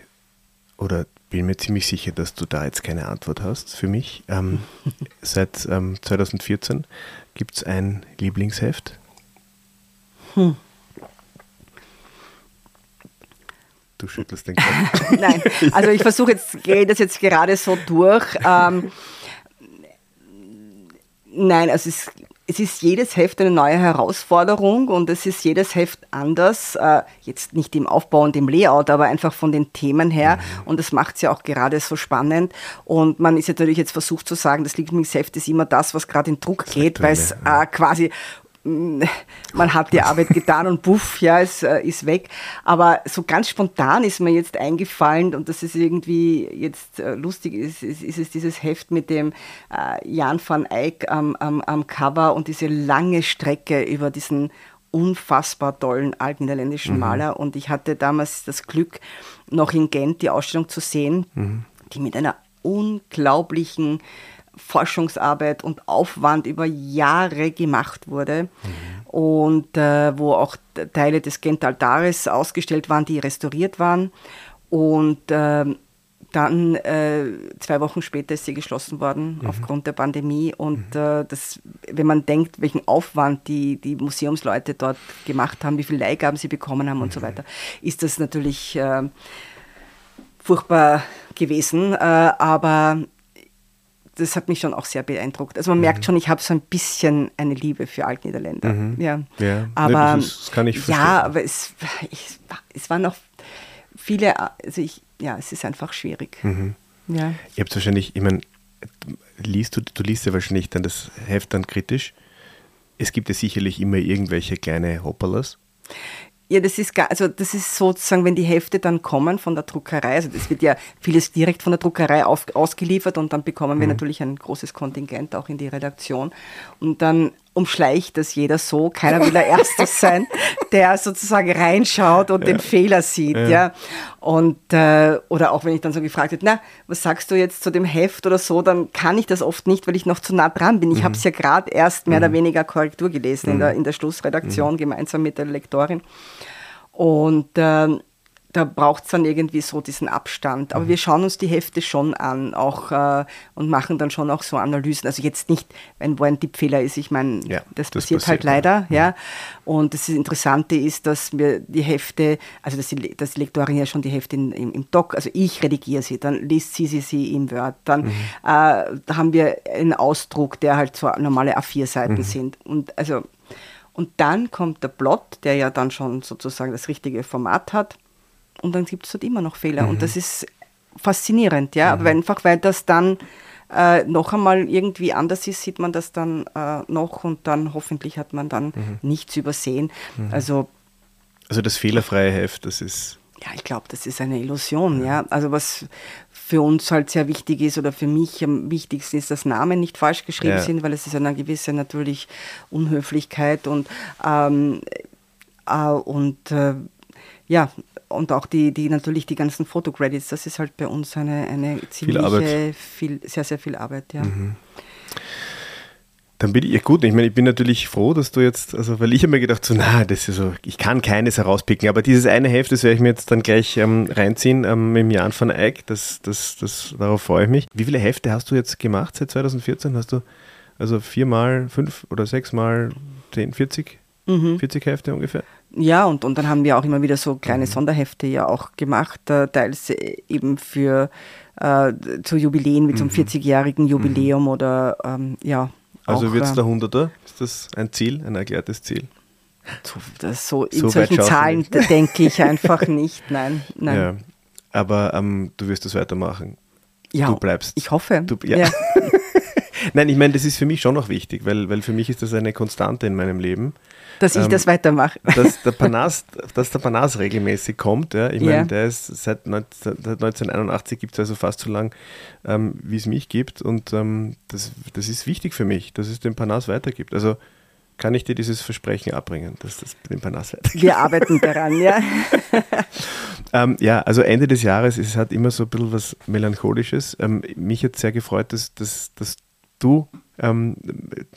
oder bin mir ziemlich sicher, dass du da jetzt keine Antwort hast für mich. Ähm, [laughs] seit ähm, 2014 gibt es ein Lieblingsheft. Hm. Du schüttelst den Kopf. [laughs] Nein, also ich versuche jetzt, [laughs] gehe das jetzt gerade so durch. Ähm, nein, also es es ist jedes Heft eine neue Herausforderung und es ist jedes Heft anders. Äh, jetzt nicht im Aufbau und im Layout, aber einfach von den Themen her. Mhm. Und das macht es ja auch gerade so spannend. Und man ist natürlich jetzt versucht zu sagen, das Lieblingsheft ist immer das, was gerade in Druck geht, weil es äh, quasi man hat die Arbeit getan und puff, ja, es äh, ist weg. Aber so ganz spontan ist mir jetzt eingefallen und das ist irgendwie jetzt äh, lustig, ist, ist, ist, es dieses Heft mit dem äh, Jan van Eyck am, am, am Cover und diese lange Strecke über diesen unfassbar tollen alten niederländischen mhm. Maler. Und ich hatte damals das Glück, noch in Gent die Ausstellung zu sehen, mhm. die mit einer unglaublichen Forschungsarbeit und Aufwand über Jahre gemacht wurde mhm. und äh, wo auch Teile des Gent Altares ausgestellt waren, die restauriert waren. Und äh, dann äh, zwei Wochen später ist sie geschlossen worden mhm. aufgrund der Pandemie. Und mhm. äh, das, wenn man denkt, welchen Aufwand die, die Museumsleute dort gemacht haben, wie viele Leihgaben sie bekommen haben mhm. und so mhm. weiter, ist das natürlich äh, furchtbar gewesen. Äh, aber das hat mich schon auch sehr beeindruckt. Also man mhm. merkt schon, ich habe so ein bisschen eine Liebe für Altniederländer. Mhm. Ja. ja. Aber nee, das, ist, das, kann ich verstehen. Ja, aber es, ich, es waren noch viele, also ich, ja, es ist einfach schwierig. Mhm. Ja. Ihr habt wahrscheinlich, ich meine, liest du, du liest ja wahrscheinlich dann das Heft dann kritisch. Es gibt ja sicherlich immer irgendwelche kleine Hopperlas. Ja, das ist gar, also das ist sozusagen, wenn die Hefte dann kommen von der Druckerei, also das wird ja vieles direkt von der Druckerei auf, ausgeliefert und dann bekommen wir mhm. natürlich ein großes Kontingent auch in die Redaktion und dann umschleicht das jeder so, keiner will der Erste [laughs] sein, der sozusagen reinschaut und ja. den Fehler sieht, ja. ja. Und äh, oder auch wenn ich dann so gefragt wird, na, was sagst du jetzt zu dem Heft oder so, dann kann ich das oft nicht, weil ich noch zu nah dran bin. Ich mhm. habe es ja gerade erst mehr mhm. oder weniger Korrektur gelesen mhm. in, der, in der Schlussredaktion mhm. gemeinsam mit der Lektorin. Und äh, da braucht es dann irgendwie so diesen Abstand. Aber mhm. wir schauen uns die Hefte schon an auch äh, und machen dann schon auch so Analysen. Also jetzt nicht, wenn wo ein Tippfehler ist, ich meine, ja, das, das, passiert, halt leider. Ja. ja. Und das Interessante ist, dass wir die Hefte, also dass die, dass die Lektorin ja schon die Hefte in, im, im Doc, also ich redigiere sie, dann liest sie sie, sie im Word. Dann mhm. äh, da haben wir einen Ausdruck, der halt so normale A4-Seiten mhm. sind. Und also und dann kommt der Plot, der ja dann schon sozusagen das richtige Format hat und dann gibt es dort immer noch Fehler. Mhm. Und das ist faszinierend, ja. Mhm. Aber einfach, weil das dann äh, noch einmal irgendwie anders ist, sieht man das dann äh, noch und dann hoffentlich hat man dann mhm. nichts übersehen. Mhm. Also, also das fehlerfreie Heft, das ist. Ja, ich glaube, das ist eine Illusion, ja. ja. Also was für uns halt sehr wichtig ist oder für mich am wichtigsten ist, dass Namen nicht falsch geschrieben ja. sind, weil es ist eine gewisse natürlich Unhöflichkeit und ähm, äh, und äh, ja, und auch die, die natürlich die ganzen Fotocredits, das ist halt bei uns eine, eine ziemliche, viel, sehr, sehr viel Arbeit, ja. Mhm. Dann bin ich, ja gut, ich meine, ich bin natürlich froh, dass du jetzt, also weil ich habe mir gedacht, so, na, das ist so, ich kann keines herauspicken, aber dieses eine Heft, das werde ich mir jetzt dann gleich ähm, reinziehen ähm, dem Jan van Eyck, das, das, das, darauf freue ich mich. Wie viele Hefte hast du jetzt gemacht seit 2014? Hast du also viermal, fünf oder sechsmal, zehn, 40? Mhm. 40 Hefte ungefähr? Ja, und, und dann haben wir auch immer wieder so kleine mhm. Sonderhefte ja auch gemacht, äh, teils äh, eben für äh, zu Jubiläen wie zum 40-jährigen mhm. Jubiläum mhm. oder ähm, ja. Also wird es der Hunderter? Ist das ein Ziel, ein erklärtes Ziel? So in so solchen Zahlen denke ich [laughs] einfach nicht, nein. nein. Ja, aber ähm, du wirst das weitermachen. Ja, du bleibst. Ich hoffe. Du, ja. ja. [laughs] Nein, ich meine, das ist für mich schon noch wichtig, weil, weil für mich ist das eine Konstante in meinem Leben. Dass ich ähm, das weitermache. Dass der [laughs] Panas, dass der Panas regelmäßig kommt. Ja. Ich meine, der ist seit, 19, seit 1981 gibt es also fast so lang, ähm, wie es mich gibt. Und ähm, das, das ist wichtig für mich, dass es den Panas weitergibt. Also kann ich dir dieses Versprechen abbringen, dass das den Panas weitergibt. Wir arbeiten daran, ja. [laughs] ähm, ja, also Ende des Jahres, es hat immer so ein bisschen was Melancholisches. Ähm, mich hat sehr gefreut, dass, dass, dass du ähm,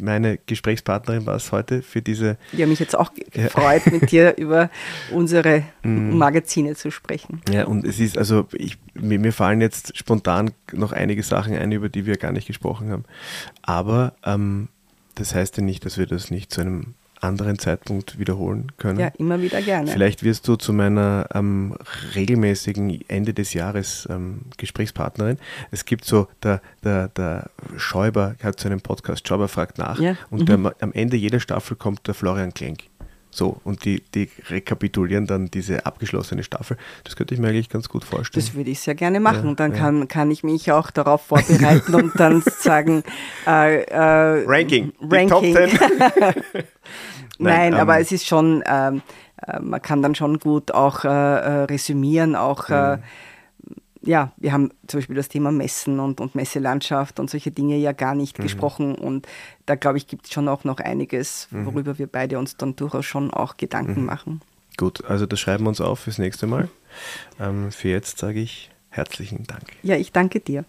meine Gesprächspartnerin warst heute für diese. Ja, mich jetzt auch gefreut, mit dir [laughs] über unsere mm. Magazine zu sprechen. Ja, und es ist, also ich, mir, mir, fallen jetzt spontan noch einige Sachen ein, über die wir gar nicht gesprochen haben. Aber ähm, das heißt ja nicht, dass wir das nicht zu einem anderen Zeitpunkt wiederholen können. Ja, immer wieder gerne. Vielleicht wirst du zu meiner ähm, regelmäßigen Ende des Jahres ähm, Gesprächspartnerin. Es gibt so, der, der, der Schäuber hat so einen Podcast, Schäuber fragt nach, ja. und mhm. der, am Ende jeder Staffel kommt der Florian Klenk. So, und die, die rekapitulieren dann diese abgeschlossene Staffel. Das könnte ich mir eigentlich ganz gut vorstellen. Das würde ich sehr gerne machen. Ja, dann ja. Kann, kann ich mich auch darauf vorbereiten und dann [laughs] sagen äh, äh, Ranking. Ranking. [laughs] [laughs] Nein, Nein ähm, aber es ist schon, ähm, äh, man kann dann schon gut auch äh, äh resümieren, auch mhm. Ja, wir haben zum Beispiel das Thema Messen und, und Messelandschaft und solche Dinge ja gar nicht mhm. gesprochen. Und da glaube ich, gibt es schon auch noch einiges, mhm. worüber mhm. wir beide uns dann durchaus schon auch Gedanken mhm. machen. Gut, also das schreiben wir uns auf fürs nächste Mal. Ähm, für jetzt sage ich herzlichen Dank. Ja, ich danke dir.